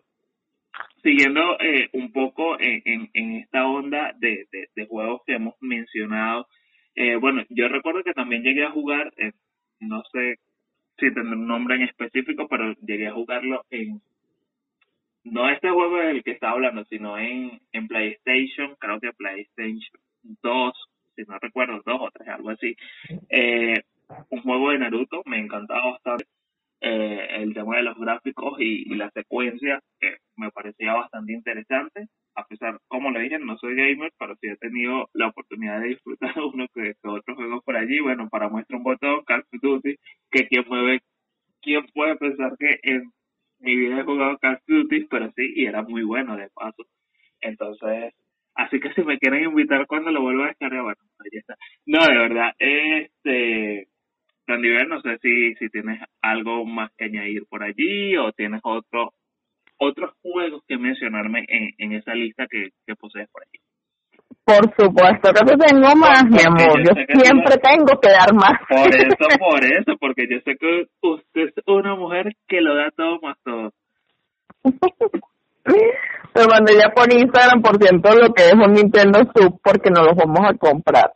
Speaker 2: siguiendo eh, un poco en, en, esta onda de, de, juegos que hemos mencionado, eh, bueno, yo recuerdo que también llegué a jugar, eh, no sé si tendrá un nombre en específico, pero llegué a jugarlo en, no este juego del que estaba hablando, sino en, en PlayStation, creo que PlayStation 2, si no recuerdo, dos o tres, algo así. un juego de Naruto, me encantaba bastante eh, el tema de los gráficos y, la secuencia, que me parecía bastante interesante. A pesar, como le dije, no soy gamer, pero sí he tenido la oportunidad de disfrutar de uno que, de otros juegos por allí. Bueno, para muestra un botón, Call of Duty, que quien mueve, quién puede pensar que en mi vida he jugado Call of Duty, pero sí, y era muy bueno de paso. Entonces, así que si me quieren invitar cuando lo vuelva a descargar, bueno, ahí está. No, de verdad, este Randiver, no sé si, si tienes algo más que añadir por allí o tienes otro, otros juegos que mencionarme en, en esa lista que, que posees por allí.
Speaker 3: Por supuesto que te tengo más, mi amor. Yo, siempre tengo que dar más.
Speaker 2: Por eso, por eso, porque yo sé que usted es una mujer que lo da todo más todo.
Speaker 3: Te mandé ya por Instagram, por ciento, lo que es un Nintendo Sub, porque no lo vamos a comprar.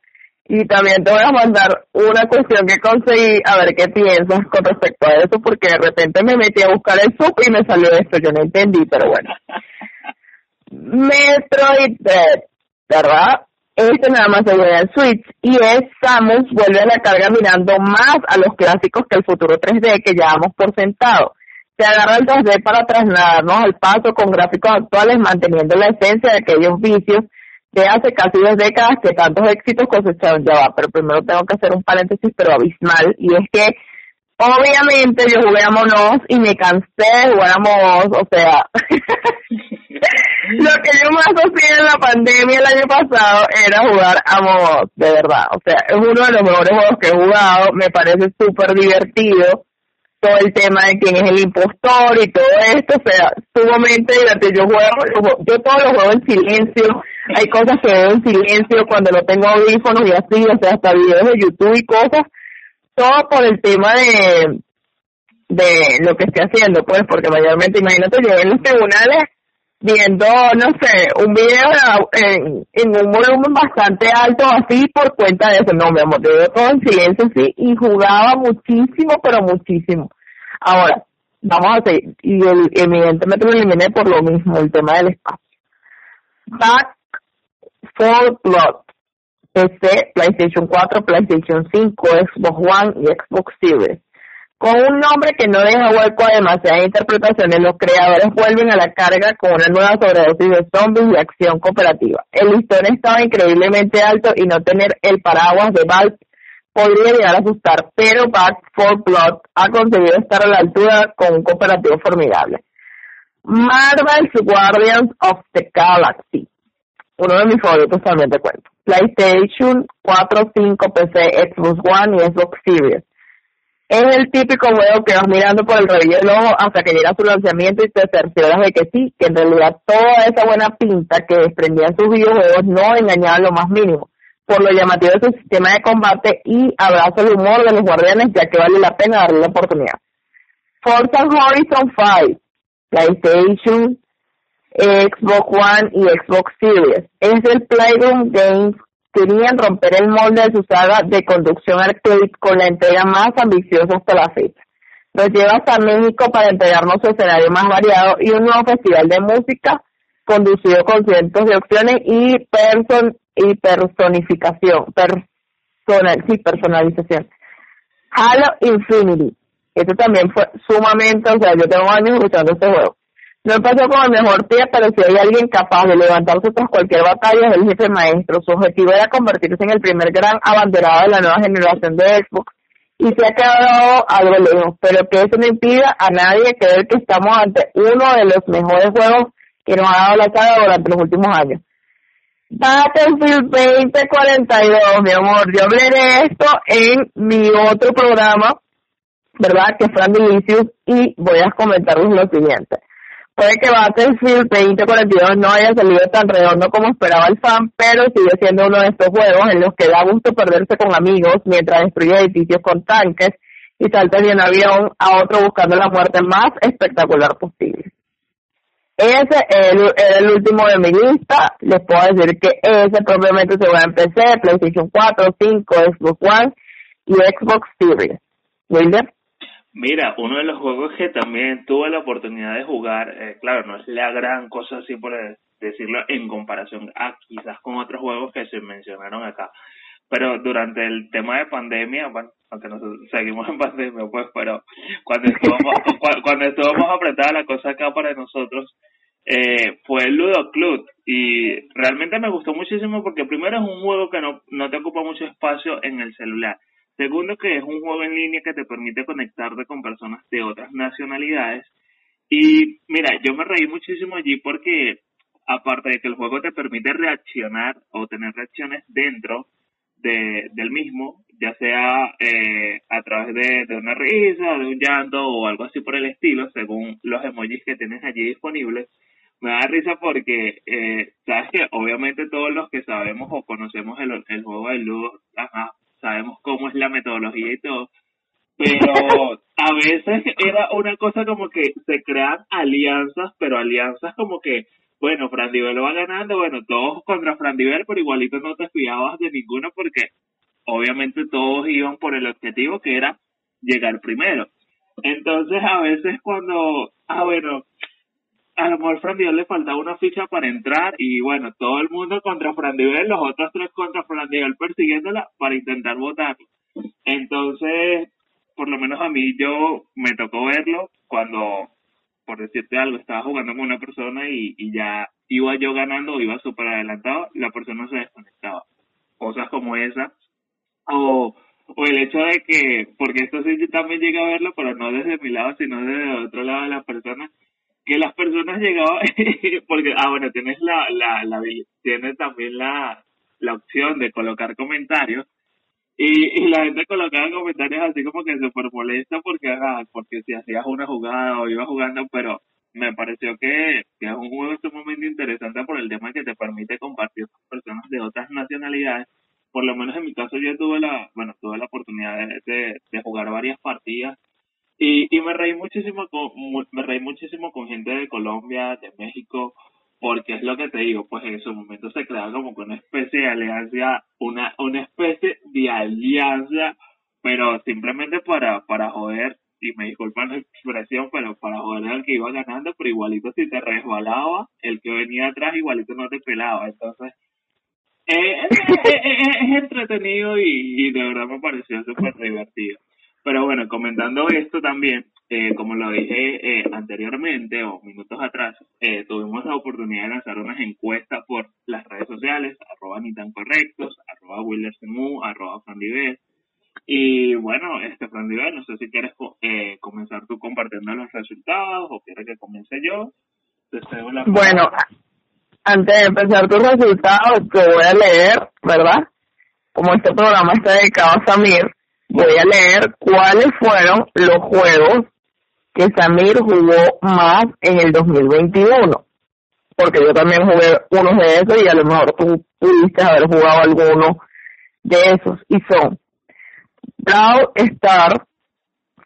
Speaker 3: Y también te voy a mandar una cuestión que conseguí, a ver qué piensas con respecto a eso, porque de repente me metí a buscar el sub y me salió esto, yo no entendí, pero bueno. Metroid Dread, ¿verdad? Este nada más se ve en Switch y es Samus vuelve a la carga mirando más a los clásicos que el futuro 3D que llevamos por sentado. Se agarra el 2D para trasladarnos al paso con gráficos actuales manteniendo la esencia de aquellos vicios de hace casi dos décadas que tantos éxitos cosecharon ya va, pero primero tengo que hacer un paréntesis pero abismal y es que obviamente yo jugué a Monos y me cansé de jugar a Monos, o sea, lo que yo más hacía en la pandemia el año pasado era jugar a Monos, de verdad, o sea, es uno de los mejores juegos que he jugado, me parece súper divertido, todo el tema de quién es el impostor y todo esto, o sea, sumamente divertido. Yo juego, yo todo lo juego en silencio, hay cosas que veo en silencio cuando no tengo audífonos y así, o sea, hasta videos de YouTube y cosas, todo por el tema de de lo que estoy haciendo, pues, porque mayormente, imagínate, yo en los tribunales viendo, no sé, un video en, un volumen bastante alto así por cuenta de eso, no, mi amor, yo todo en silencio así y jugaba muchísimo, pero muchísimo. Ahora, vamos a seguir, y evidentemente lo eliminé por lo mismo, el tema del espacio. Back for Blood, PC, PlayStation 4, PlayStation 5, Xbox One y Xbox Series. Con un nombre que no deja hueco a demasiadas interpretaciones, los creadores vuelven a la carga con una nueva sobredosis de zombies y acción cooperativa. El listón estaba increíblemente alto y no tener el paraguas de Valve podría llegar a asustar, pero Back 4 Blood ha conseguido estar a la altura con un cooperativo formidable. Marvel's Guardians of the Galaxy, uno de mis favoritos también te cuento. PlayStation 4, 5, PC, Xbox One y Xbox Series es el típico juego que vas mirando por el rabillo del ojo hasta que llega su lanzamiento y te cercioras de que sí, que en realidad toda esa buena pinta que desprendían sus videojuegos no engañaba lo más mínimo, por lo llamativo de su sistema de combate y abrazo el humor de los guardianes, ya que vale la pena darle la oportunidad. Forza Horizon 5, PlayStation, Xbox One y Xbox Series. Es el Playroom Games querían romper el molde de su saga de conducción arcade con la entrega más ambiciosa hasta la fecha. Nos lleva hasta México para entregarnos su escenario más variado y un nuevo festival de música conducido con cientos de opciones y person y personificación, personal, sí, personalización. Halo Infinity. Esto también fue sumamente, o sea, yo tengo años escuchando este juego. No empezó con el mejor pie, pero si hay alguien capaz de levantarse tras cualquier batalla es el jefe maestro. Su objetivo era convertirse en el primer gran abanderado de la nueva generación de Xbox y se ha quedado algo lejos, pero que eso no impida a nadie creer que estamos ante uno de los mejores juegos que nos ha dado la saga durante los últimos años. Battlefield 2042, mi amor. Yo hablé de esto en mi otro programa, ¿verdad? Que fue Andilicius, y voy a comentarles lo siguiente. Puede que Battlefield 2042 no haya salido tan redondo como esperaba el fan, pero sigue siendo uno de estos juegos en los que da gusto perderse con amigos mientras destruye edificios con tanques y salta de un avión a otro buscando la muerte más espectacular posible. Ese es el, último de mi lista. Les puedo decir que ese probablemente se va a empezar PlayStation 4, 5, Xbox One y Xbox Series. Wilder.
Speaker 2: Mira, uno de los juegos que también tuve la oportunidad de jugar, eh, claro, no es la gran cosa así por decirlo en comparación a quizás con otros juegos que se mencionaron acá, pero durante el tema de pandemia, bueno, aunque nosotros seguimos en pandemia, pues, pero cuando estuvimos, cuando estuvimos apretada la cosa acá para nosotros, eh, fue el Ludo Club y realmente me gustó muchísimo porque primero es un juego que no, no te ocupa mucho espacio en el celular. Segundo que es un juego en línea que te permite conectarte con personas de otras nacionalidades. Y mira, yo me reí muchísimo allí porque aparte de que el juego te permite reaccionar o tener reacciones dentro de, del mismo, ya sea eh, a través de, de una risa, de un llanto o algo así por el estilo, según los emojis que tienes allí disponibles, me da risa porque, eh, sabes que obviamente todos los que sabemos o conocemos el, el juego de Ludo, sabemos cómo es la metodología y todo, pero a veces era una cosa como que se crean alianzas, pero alianzas como que, bueno, Frandivel va ganando, bueno, todos contra Frandivel, pero igualito no te fiabas de ninguno porque obviamente todos iban por el objetivo que era llegar primero. Entonces a veces cuando, ah bueno, a lo mejor Frandivel le faltaba una ficha para entrar y bueno, todo el mundo contra Frandivel, los otros tres contra Frandivel persiguiéndola para intentar votar. Entonces, por lo menos a mí yo me tocó verlo cuando, por decirte algo, estaba jugando con una persona y, ya iba yo ganando iba súper adelantado, la persona se desconectaba. Cosas como esa. O, o el hecho de que, porque esto sí también llega a verlo, pero no desde mi lado, sino desde el otro lado de la persona, que las personas llegaban, porque, ah, bueno, tienes la, la, la, tienes también la, la opción de colocar comentarios, y, y la gente colocaba comentarios así como que súper molesta porque, porque si hacías una jugada o ibas jugando, pero me pareció que, que es un juego sumamente interesante por el tema que te permite compartir con personas de otras nacionalidades. Por lo menos en mi caso yo tuve la, bueno, tuve la oportunidad de, de jugar varias partidas y, y me reí muchísimo con, me reí muchísimo con gente de Colombia, de México, porque es lo que te digo, pues en su momento se creaba como que una especie de alianza, una, una especie de alianza, pero simplemente para, para joder, y me disculpan la expresión, pero para joder al que iba ganando, pero igualito si te resbalaba, el que venía atrás igualito no te pelaba, entonces eh, es, es, entretenido y, y de verdad me pareció súper divertido. Pero bueno, comentando esto también, eh, como lo dije eh, anteriormente o minutos atrás, eh, tuvimos la oportunidad de lanzar unas encuestas por las redes sociales, arroba ni tan correctos, arroba Wildersemu, arroba Frandives. Y bueno, este Frandives, no sé si quieres eh, comenzar tú compartiendo los resultados o quieres que comience yo.
Speaker 3: bueno, antes de empezar tus resultados, te voy a leer, ¿verdad? Como este programa está dedicado a Samir, voy a leer cuáles fueron los juegos que Samir jugó más en el 2021. Porque yo también jugué unos de esos y a lo mejor tú pudiste haber jugado alguno de esos. Y son Brawl Star,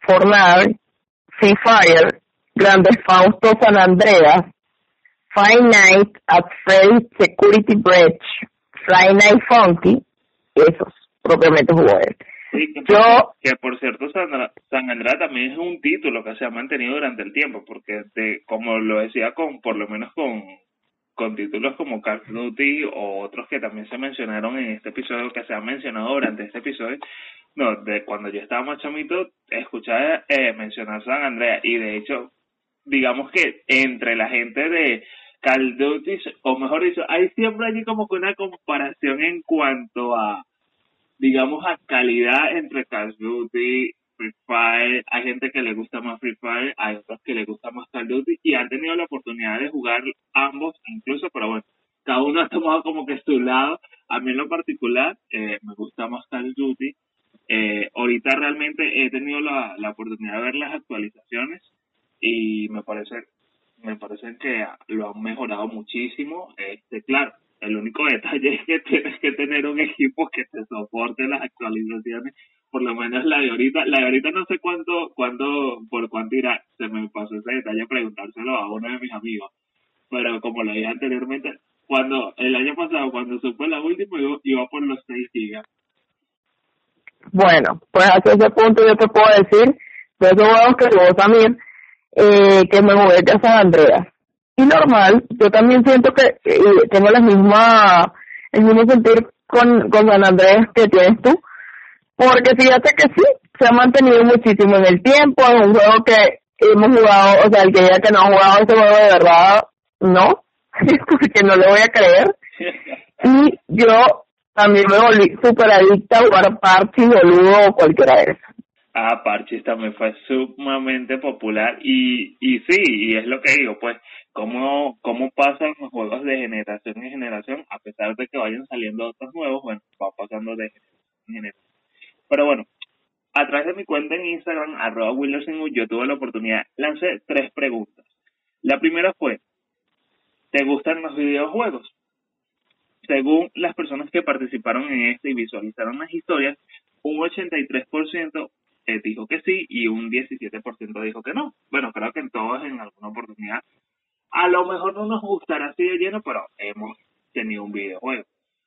Speaker 3: Fortnite, Free Fire, Grandes Fausto San Andreas, Five Nights at Freddy's Security Breach, Friday Night Funky, esos propiamente jugó él
Speaker 2: que, Yo, que por cierto, San, San Andrés también es un título que se ha mantenido durante el tiempo, porque de, como lo decía, con por lo menos con, con títulos como Call of Duty o otros que también se mencionaron en este episodio, que se han mencionado durante este episodio, no, de cuando yo estaba más chamito, escuchaba eh, mencionar San Andreas y de hecho, digamos que entre la gente de Call of Duty, o mejor dicho, hay siempre allí como que una comparación en cuanto a digamos, a calidad entre Call of Duty, Free Fire. Hay gente que le gusta más Free Fire, hay otros que le gusta más Call of Duty y han tenido la oportunidad de jugar ambos incluso, pero bueno, cada uno ha tomado como que su lado. A mí en lo particular eh, me gusta más Call of Duty. Eh, ahorita realmente he tenido la, la oportunidad de ver las actualizaciones y me parece me parece que lo han mejorado muchísimo. Este, claro, el único detalle es que tienes que tener un equipo que te soporte las actualizaciones, por lo menos la de ahorita. La de ahorita no sé cuánto, cuándo, por cuánto irá. Se me pasó ese detalle preguntárselo a uno de mis amigos. Pero como lo dije anteriormente, cuando el año pasado, cuando supe la última, iba, por los 6 gigas.
Speaker 3: Bueno, pues hasta ese punto yo te puedo decir, de esos juegos que jugó también, eh, que me jugué de San Andreas. Y normal, yo también siento que tengo la misma, el mismo sentir con, con San Andreas que tienes tú, porque fíjate que sí, se ha mantenido muchísimo en el tiempo, es un juego que hemos jugado, o sea, el que diga que no ha jugado ese juego de verdad, no, porque no le voy a creer. Y yo también me volví súper adicta a jugar Parchis, Boludo o cualquiera de esos.
Speaker 2: Ah, Parchis también fue sumamente popular y, y sí, y es lo que digo, pues, cómo, cómo pasan los juegos de generación en generación, a pesar de que vayan saliendo otros nuevos, bueno, va pasando de generación en generación. Pero bueno, a través de mi cuenta en Instagram, arroba yo tuve la oportunidad, lancé tres preguntas. La primera fue, ¿te gustan los videojuegos? Según las personas que participaron en este y visualizaron las historias, un 83% eh, dijo que sí y un 17% dijo que no. Bueno, creo que en todos en alguna oportunidad. A lo mejor no nos gustará así de lleno, pero hemos tenido un videojuego.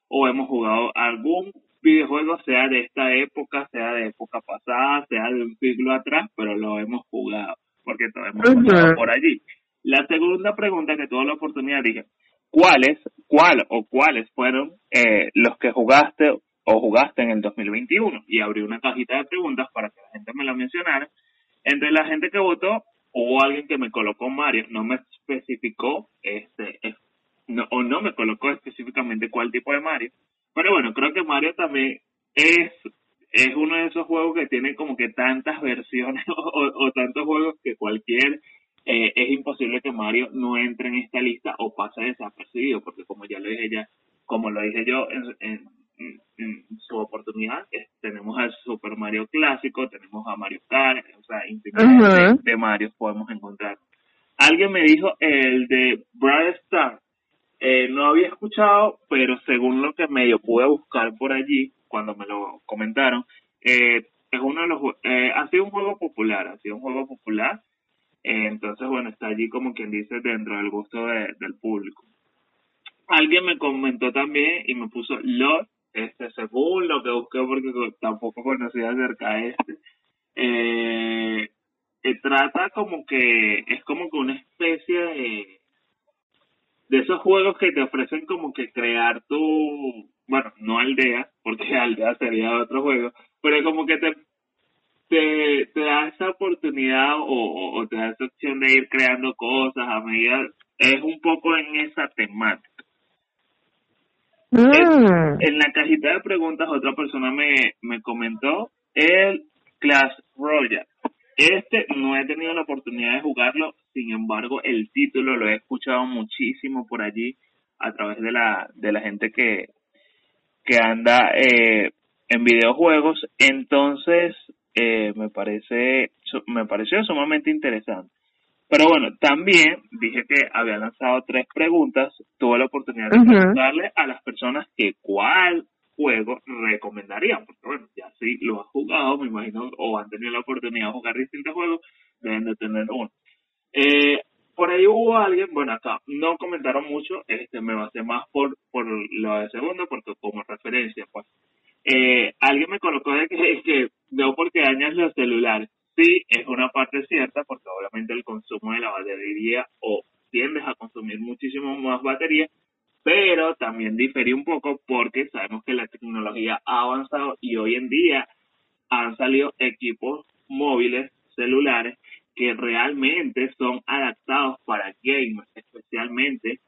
Speaker 2: O hemos jugado algún videojuego, sea de esta época, sea de época pasada, sea de un siglo atrás, pero lo hemos jugado, porque todos hemos jugado por allí. La segunda pregunta que tuve la oportunidad dije, ¿cuáles, cuál o cuáles fueron eh, los que jugaste o jugaste en el 2021 y abrí una cajita de preguntas para que la gente me la mencionara. Entre la gente que votó hubo alguien que me colocó Mario, no me especificó este no, o no me colocó específicamente cuál tipo de Mario, pero bueno, creo que Mario también es es uno de esos juegos que tiene como que tantas versiones o, tantos juegos que cualquier eh, es imposible que Mario no entre en esta lista o pase desapercibido porque como ya lo dije ya como lo dije yo en, en, su oportunidad. tenemos al Super Mario clásico, tenemos a Mario Kart, o sea, infinidad de, Mario podemos encontrar. Alguien me dijo el de Bright Star. Eh, no había escuchado, pero según lo que medio pude buscar por allí, cuando me lo comentaron, eh, es uno de los eh, ha sido un juego popular, ha sido un juego popular. Eh, entonces, bueno, está allí como quien dice dentro del gusto del público. Alguien me comentó también y me puso Lord este según lo que busqué porque tampoco conocía acerca de este eh, trata como que es como que una especie de de esos juegos que te ofrecen como que crear tu bueno no aldea porque aldea sería otro juego pero como que te te, te da esa oportunidad o, o te da esa opción de ir creando cosas a medida es un poco en esa temática Mm. En, la cajita de preguntas otra persona me, me comentó el Clash Royale. Este no he tenido la oportunidad de jugarlo, sin embargo el título lo he escuchado muchísimo por allí a través de la, de la gente que, que anda eh, en videojuegos. Entonces eh, me parece me pareció sumamente interesante. Pero bueno, también dije que había lanzado tres preguntas. Tuve la oportunidad de preguntarle a las personas que cuál juego recomendarían. Porque bueno, ya sí lo has jugado, me imagino, o han tenido la oportunidad de jugar distintos juegos, deben de tener uno. Eh, por ahí hubo alguien, bueno, acá no comentaron mucho, este me basé más por, por lo de segundo, porque como referencia, pues. Eh, alguien me colocó de que, que no porque dañas los celulares sí es una parte cierta porque obviamente el consumo de la batería o tiendes a consumir muchísimo más batería, pero también difería un poco porque sabemos que la tecnología ha avanzado y hoy en día han salido equipos móviles, celulares, que realmente son adaptados para gamers, especialmente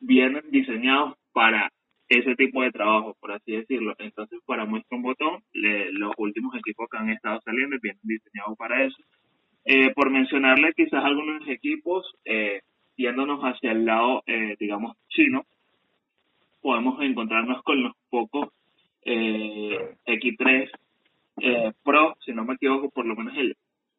Speaker 2: vienen diseñados para ese tipo de trabajo, por así decirlo. Entonces, para muestra un botón, los últimos equipos que han estado saliendo vienen diseñados para eso. Eh, por mencionarle quizás algunos equipos, eh, yéndonos hacia el lado, eh, digamos, chino, podemos encontrarnos con los pocos eh, X3 eh, Pro, si no me equivoco, por lo menos el,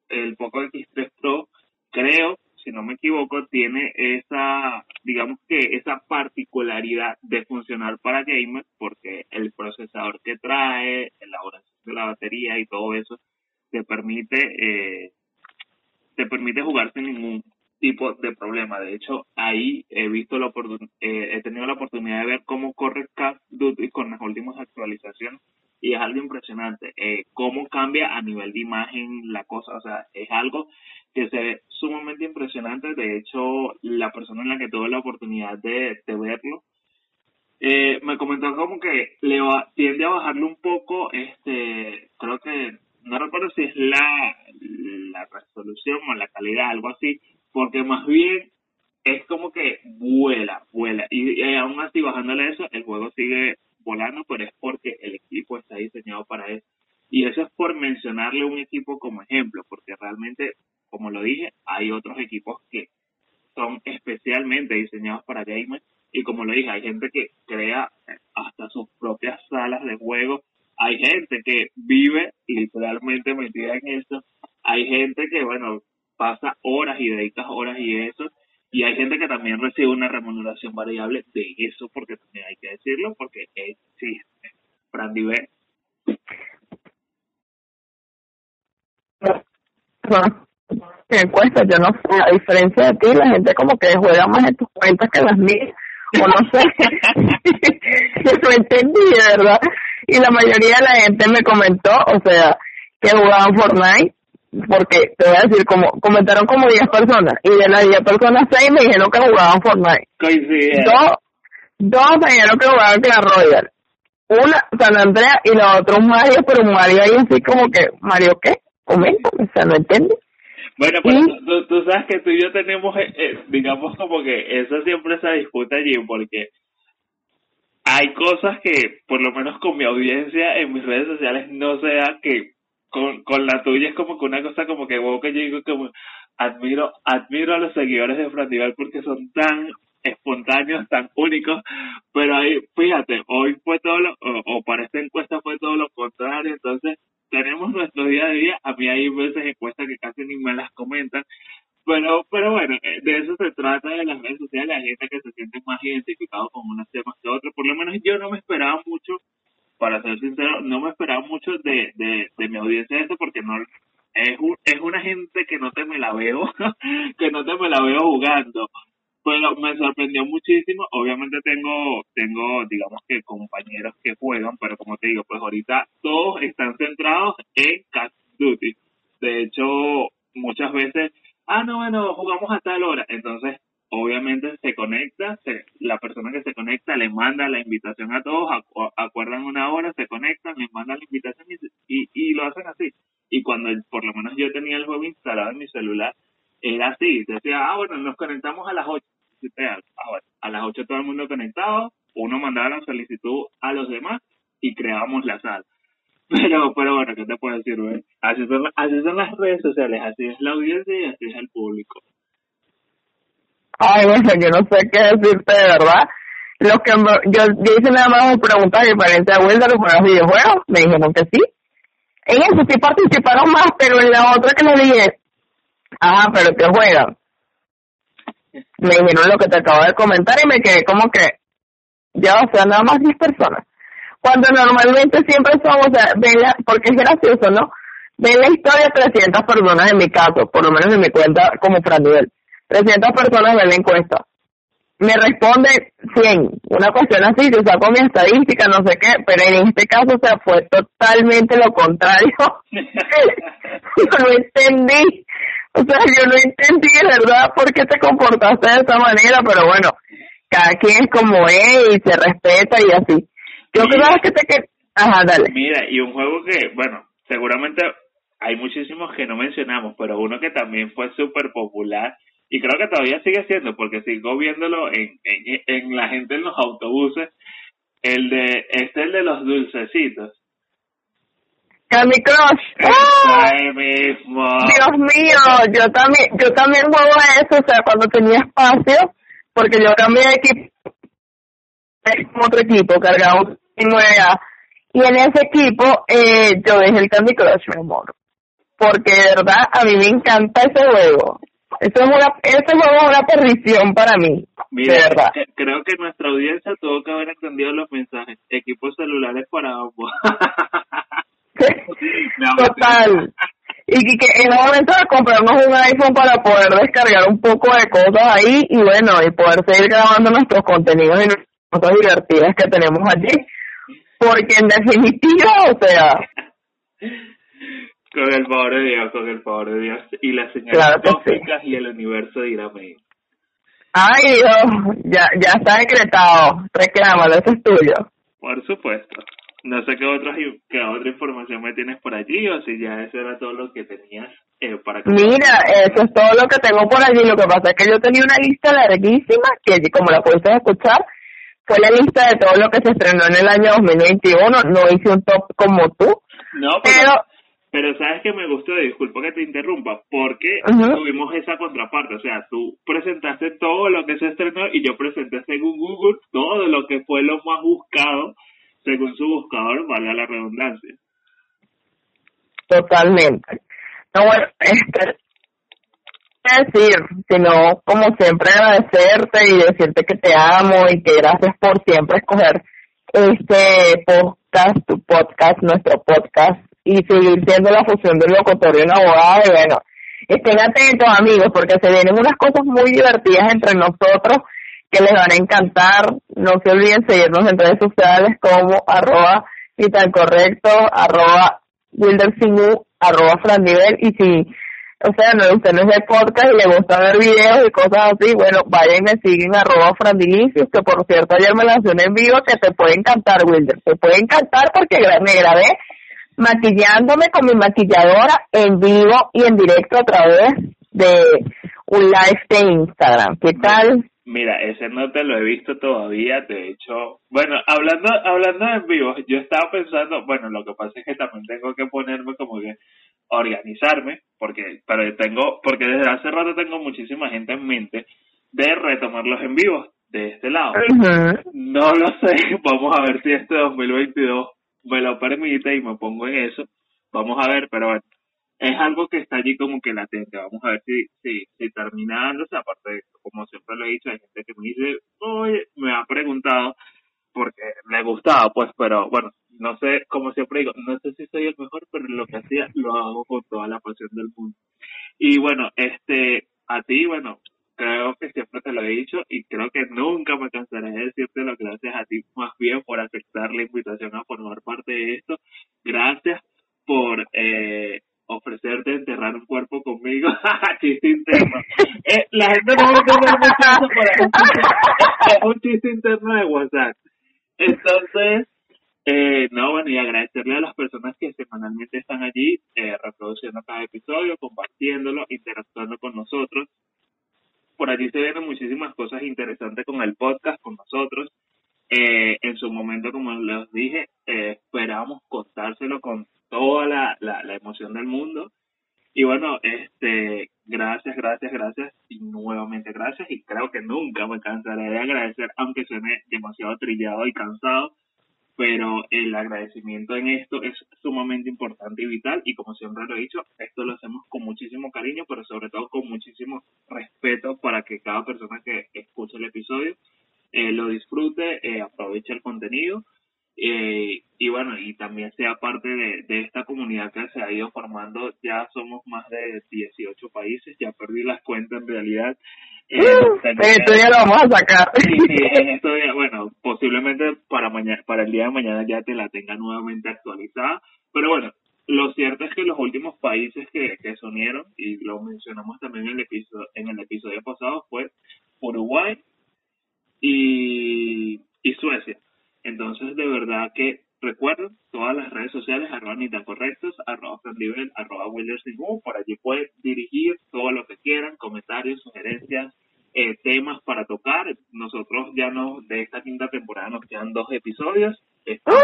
Speaker 2: el Poco X3 Pro, creo, si no me equivoco, tiene esa, digamos que esa particularidad de funcionar para gamers, porque el procesador que trae, la elaboración de la batería y todo eso, te permite, eh, te permite jugar sin ningún tipo de problema. De hecho, ahí he visto la eh, he tenido la oportunidad de ver cómo corre Call Duty con las últimas actualizaciones y es algo impresionante. Eh, cómo cambia a nivel de imagen la cosa, o sea, es algo que se ve sumamente impresionante. De hecho, la persona en la que tuve la oportunidad de, verlo, eh, me comentó como que le tiende a bajarle un poco, este, creo que, no recuerdo si es la resolución o la calidad, algo así, porque más bien es como que vuela, vuela. Y, aún así, bajándole eso, el juego sigue volando, pero es porque el equipo está diseñado para eso. Y eso es por mencionarle un equipo como ejemplo, porque realmente, como lo dije, hay otros equipos que son especialmente diseñados para gamers. Y como lo dije, hay gente que crea hasta sus propias salas de juego. Hay gente que vive literalmente metida en eso. Hay gente que, bueno, pasa horas y dedica horas y eso. Y hay gente que también recibe una remuneración variable de eso, porque también hay que decirlo, porque existe. Brandy B.
Speaker 3: encuesta, yo no a diferencia de ti, la gente como que juega más en tus cuentas que las mías, o no sé, no entendí, ¿verdad? Y la mayoría de la gente me comentó, o sea, que jugaban Fortnite porque te voy a decir, como comentaron como 10 personas, y de las 10 personas, 6 me dijeron que jugaban Fortnite. Dos, dos me dijeron que jugaban Clash Royale. Una, San Andrea, y la otra un Mario, pero un Mario ahí así como que, ¿Mario qué? Comenta, o sea, no entiende.
Speaker 2: Bueno, pero tú, tú, sabes que tú y yo tenemos, eh, eh, digamos como que eso siempre esa disputa allí, porque hay cosas que, por lo menos con mi audiencia en mis redes sociales, no sea que con, con la tuya es como que una cosa como que wow, que yo digo como admiro, admiro a los seguidores de Frandival porque son tan espontáneos, tan únicos, pero ahí, fíjate, hoy fue todo lo, o, para esta encuesta fue todo lo contrario, entonces tenemos nuestro día a día, a mí hay veces encuestas que casi ni me las comentan, pero, pero bueno, eh, de eso se trata de las redes sociales, hay gente que se siente más identificado con unos temas que otros, por lo menos yo no me esperaba mucho para ser sincero, no me esperaba mucho de, de, de mi audiencia esto porque no es, es una gente que no te me la veo, que no te me la veo jugando. Pero me sorprendió muchísimo. Obviamente tengo, tengo, digamos que compañeros que juegan, pero como te digo, pues ahorita todos están centrados en Call Duty. De hecho, muchas veces, ah, no, bueno, jugamos hasta la hora. Entonces, obviamente se conecta, la persona que se conecta le manda la invitación a todos, acuerdan una hora, se conectan, le mandan la invitación y, y, lo hacen así. Y cuando por lo menos yo tenía el juego instalado en mi celular, era así, decía, ah, bueno, nos conectamos a las 8. Ah, a las 8 todo el mundo conectado, uno mandaba la solicitud a los demás y creábamos la sala. Pero, pero bueno, ¿qué te puedo decir, Así son, así son las redes sociales, así es la audiencia y así es el público.
Speaker 3: Ay, bueno, yo no sé qué decirte de verdad. Lo que yo, yo hice nada más preguntas diferentes a Will de los videojuegos. Me dijeron que sí. En eso sí participaron más, pero en la otra que le dije, ajá, pero que juegan. Me dijeron lo que te acabo de comentar y me quedé como que, ya, o sea, nada más 10 personas. Cuando normalmente siempre somos, o ven porque es gracioso, ¿no? Ven la historia 300 personas en mi caso, por lo menos en mi cuenta como Franduel 300 personas ven la encuesta. Me responde 100, una cuestión así, yo saco mi estadística, no sé qué, pero en este caso se fue totalmente lo contrario. yo no entendí, o sea, yo no entendí de verdad por qué te comportaste de esa manera, pero bueno, cada quien es como es y se respeta y así. Yo creo que te que... Ajá, dale.
Speaker 2: Mira, y un juego que, bueno, seguramente hay muchísimos que no mencionamos, pero uno que también fue súper popular y creo que todavía sigue siendo, porque sigo viéndolo en, en, en la gente en los autobuses, el de, este es el de los dulcecitos.
Speaker 3: Candy Crush. ¡Oh!
Speaker 2: mismo.
Speaker 3: Dios mío, yo también, yo también juego a eso, o sea, cuando tenía espacio, porque yo cambié de equipo como otro equipo, cargamos en 9A. Y en ese equipo eh, yo dejé el Candy Crush, mi amor. Porque de verdad a mí me encanta ese juego. Eso es una, juego es una perdición para mí.
Speaker 2: Mira,
Speaker 3: de verdad.
Speaker 2: eh, creo que nuestra audiencia tuvo que haber entendido los mensajes. Equipos celulares para ambos.
Speaker 3: Total. Y que es momento de comprarnos un iPhone para poder descargar un poco de cosas ahí y bueno, y poder seguir grabando nuestros contenidos y nuestras cosas divertidas que tenemos allí. Porque en definitiva, o sea,
Speaker 2: Con el favor de Dios, con el favor de Dios. Y las señales
Speaker 3: Claro sí.
Speaker 2: cósmicas y el universo dirá amén.
Speaker 3: ay Dios, ya, ya está decretado, reclámalo, eso es tuyo.
Speaker 2: Por supuesto. No sé qué, otras, qué otra información me tienes por allí o si ya eso era todo lo que tenías eh, para
Speaker 3: Mira, eso es todo lo que tengo por allí. Lo que pasa es que yo tenía una lista larguísima, que como la pudiste escuchar, fue la lista de todo lo que se estrenó en el año 2021. No hice un top como tú,
Speaker 2: No, pero,
Speaker 3: pero
Speaker 2: pero sabes que me gustó, disculpa que te interrumpa, porque tuvimos esa contraparte, o sea, tú presentaste todo lo que se estrenó y yo presenté según Google todo lo que fue lo más buscado según su buscador, valga la redundancia.
Speaker 3: totalmente. No, bueno, este, decir, sino como siempre agradecerte y decirte que te amo y que gracias por siempre escoger este podcast, tu podcast, nuestro podcast y seguir siendo la fusión del locutorio y un abogado y bueno, estén atentos amigos porque se vienen unas cosas muy divertidas entre nosotros que les van a encantar. No se olviden seguirnos en redes sociales como arroba y tan correcto, arroba wildersingu, arroba frandivel y si o sea, no, usted no es de podcast y le gusta ver videos y cosas así, bueno, vayan y me siguen arroba frandilicios, que por cierto ayer me lancé un en vivo que te puede encantar, Wilder, te puede encantar porque me grabé maquillándome con mi maquilladora en vivo y en directo a través de un live de Instagram. ¿Qué tal?
Speaker 2: Mira, ese no te lo he visto todavía, de hecho, bueno, hablando hablando en vivo, yo estaba pensando, bueno, lo que pasa es que también tengo que ponerme como que organizarme, porque pero tengo porque desde hace rato tengo muchísima gente en mente de retomar los en vivos de este lado. No lo sé, vamos a ver si este 2022 me lo permite y me pongo en eso. Vamos a ver, pero bueno, es algo que está allí como que latente. Vamos a ver si, si, si termina dándose. Aparte, de como siempre lo he dicho, hay gente que me dice, oye, me ha preguntado porque le gustaba, pues, pero bueno, no sé, como siempre digo, no sé si soy el mejor, pero lo que hacía lo hago con toda la pasión del mundo. Y bueno, este, a ti, bueno, creo que siempre te lo he dicho y creo que nunca me cansaré de decirte lo gracias a ti más bien por aceptar la invitación a formar parte de esto. Gracias por eh, ofrecerte enterrar un cuerpo conmigo. chiste interno. Eh, la gente no a entender mucho es un chiste interno de WhatsApp. Entonces, eh, no, bueno, y agradecerle a las personas que semanalmente están allí eh, reproduciendo cada episodio, compartiéndolo, interactuando con nosotros. Por allí se vienen muchísimas cosas interesantes con el podcast, con nosotros. Eh, en su momento, como les dije, eh, esperamos contárselo con toda la, la, emoción del mundo. Y bueno, este, gracias, gracias, gracias y nuevamente gracias. Y creo que nunca me cansaré de agradecer, aunque suene demasiado trillado y cansado, pero el agradecimiento en esto es sumamente importante y vital y como siempre lo he dicho, esto lo hacemos con muchísimo cariño, pero sobre todo con muchísimo respeto para que cada persona que escuche el episodio eh, lo disfrute, eh, aproveche el contenido eh, y bueno, y también sea parte de, de esta comunidad que se ha ido formando, ya somos más de 18 países, ya perdí las cuentas en realidad. Eh,
Speaker 3: En estos días lo vamos a sacar.
Speaker 2: Sí, sí, en estos días, bueno, posiblemente para mañana, para el día de mañana ya te la tenga nuevamente actualizada, pero bueno, lo cierto es que los últimos países que, que se unieron, y lo mencionamos también en el episodio, en el episodio pasado, fue Uruguay y, y Suecia. Entonces, de verdad que recuerden todas las redes sociales, arroba correctos, arroba Frandivel, arroba Wilders Ningún, por allí pueden dirigir todo lo que quieran, comentarios, sugerencias, eh, temas para tocar. Nosotros ya no, de esta quinta temporada nos quedan dos episodios, estamos-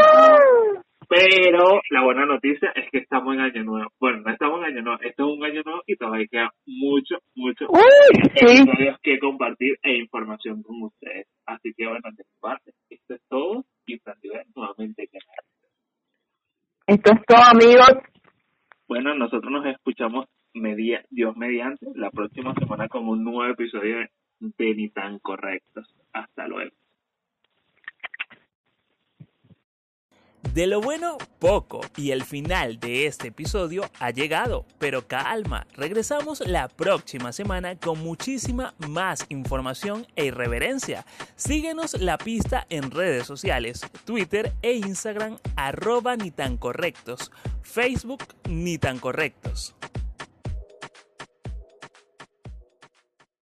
Speaker 2: pero la buena noticia es que estamos en año nuevo. Bueno, no estamos en año nuevo, esto es un año nuevo y todavía queda mucho, mucho
Speaker 3: Uy, sí.
Speaker 2: que compartir e información con ustedes. Así que bueno, de parte, esto es todos y Francisco nuevamente.
Speaker 3: Esto es todo, amigos.
Speaker 2: Bueno, nosotros nos escuchamos media, Dios mediante la próxima semana con un nuevo episodio de Ni tan correctos. Hasta luego.
Speaker 1: De lo bueno, poco, y el final de este episodio ha llegado, pero calma, regresamos la próxima semana con muchísima más información e irreverencia. Síguenos la pista en redes sociales, Twitter e Instagram, arroba ni tan correctos, Facebook ni tan correctos.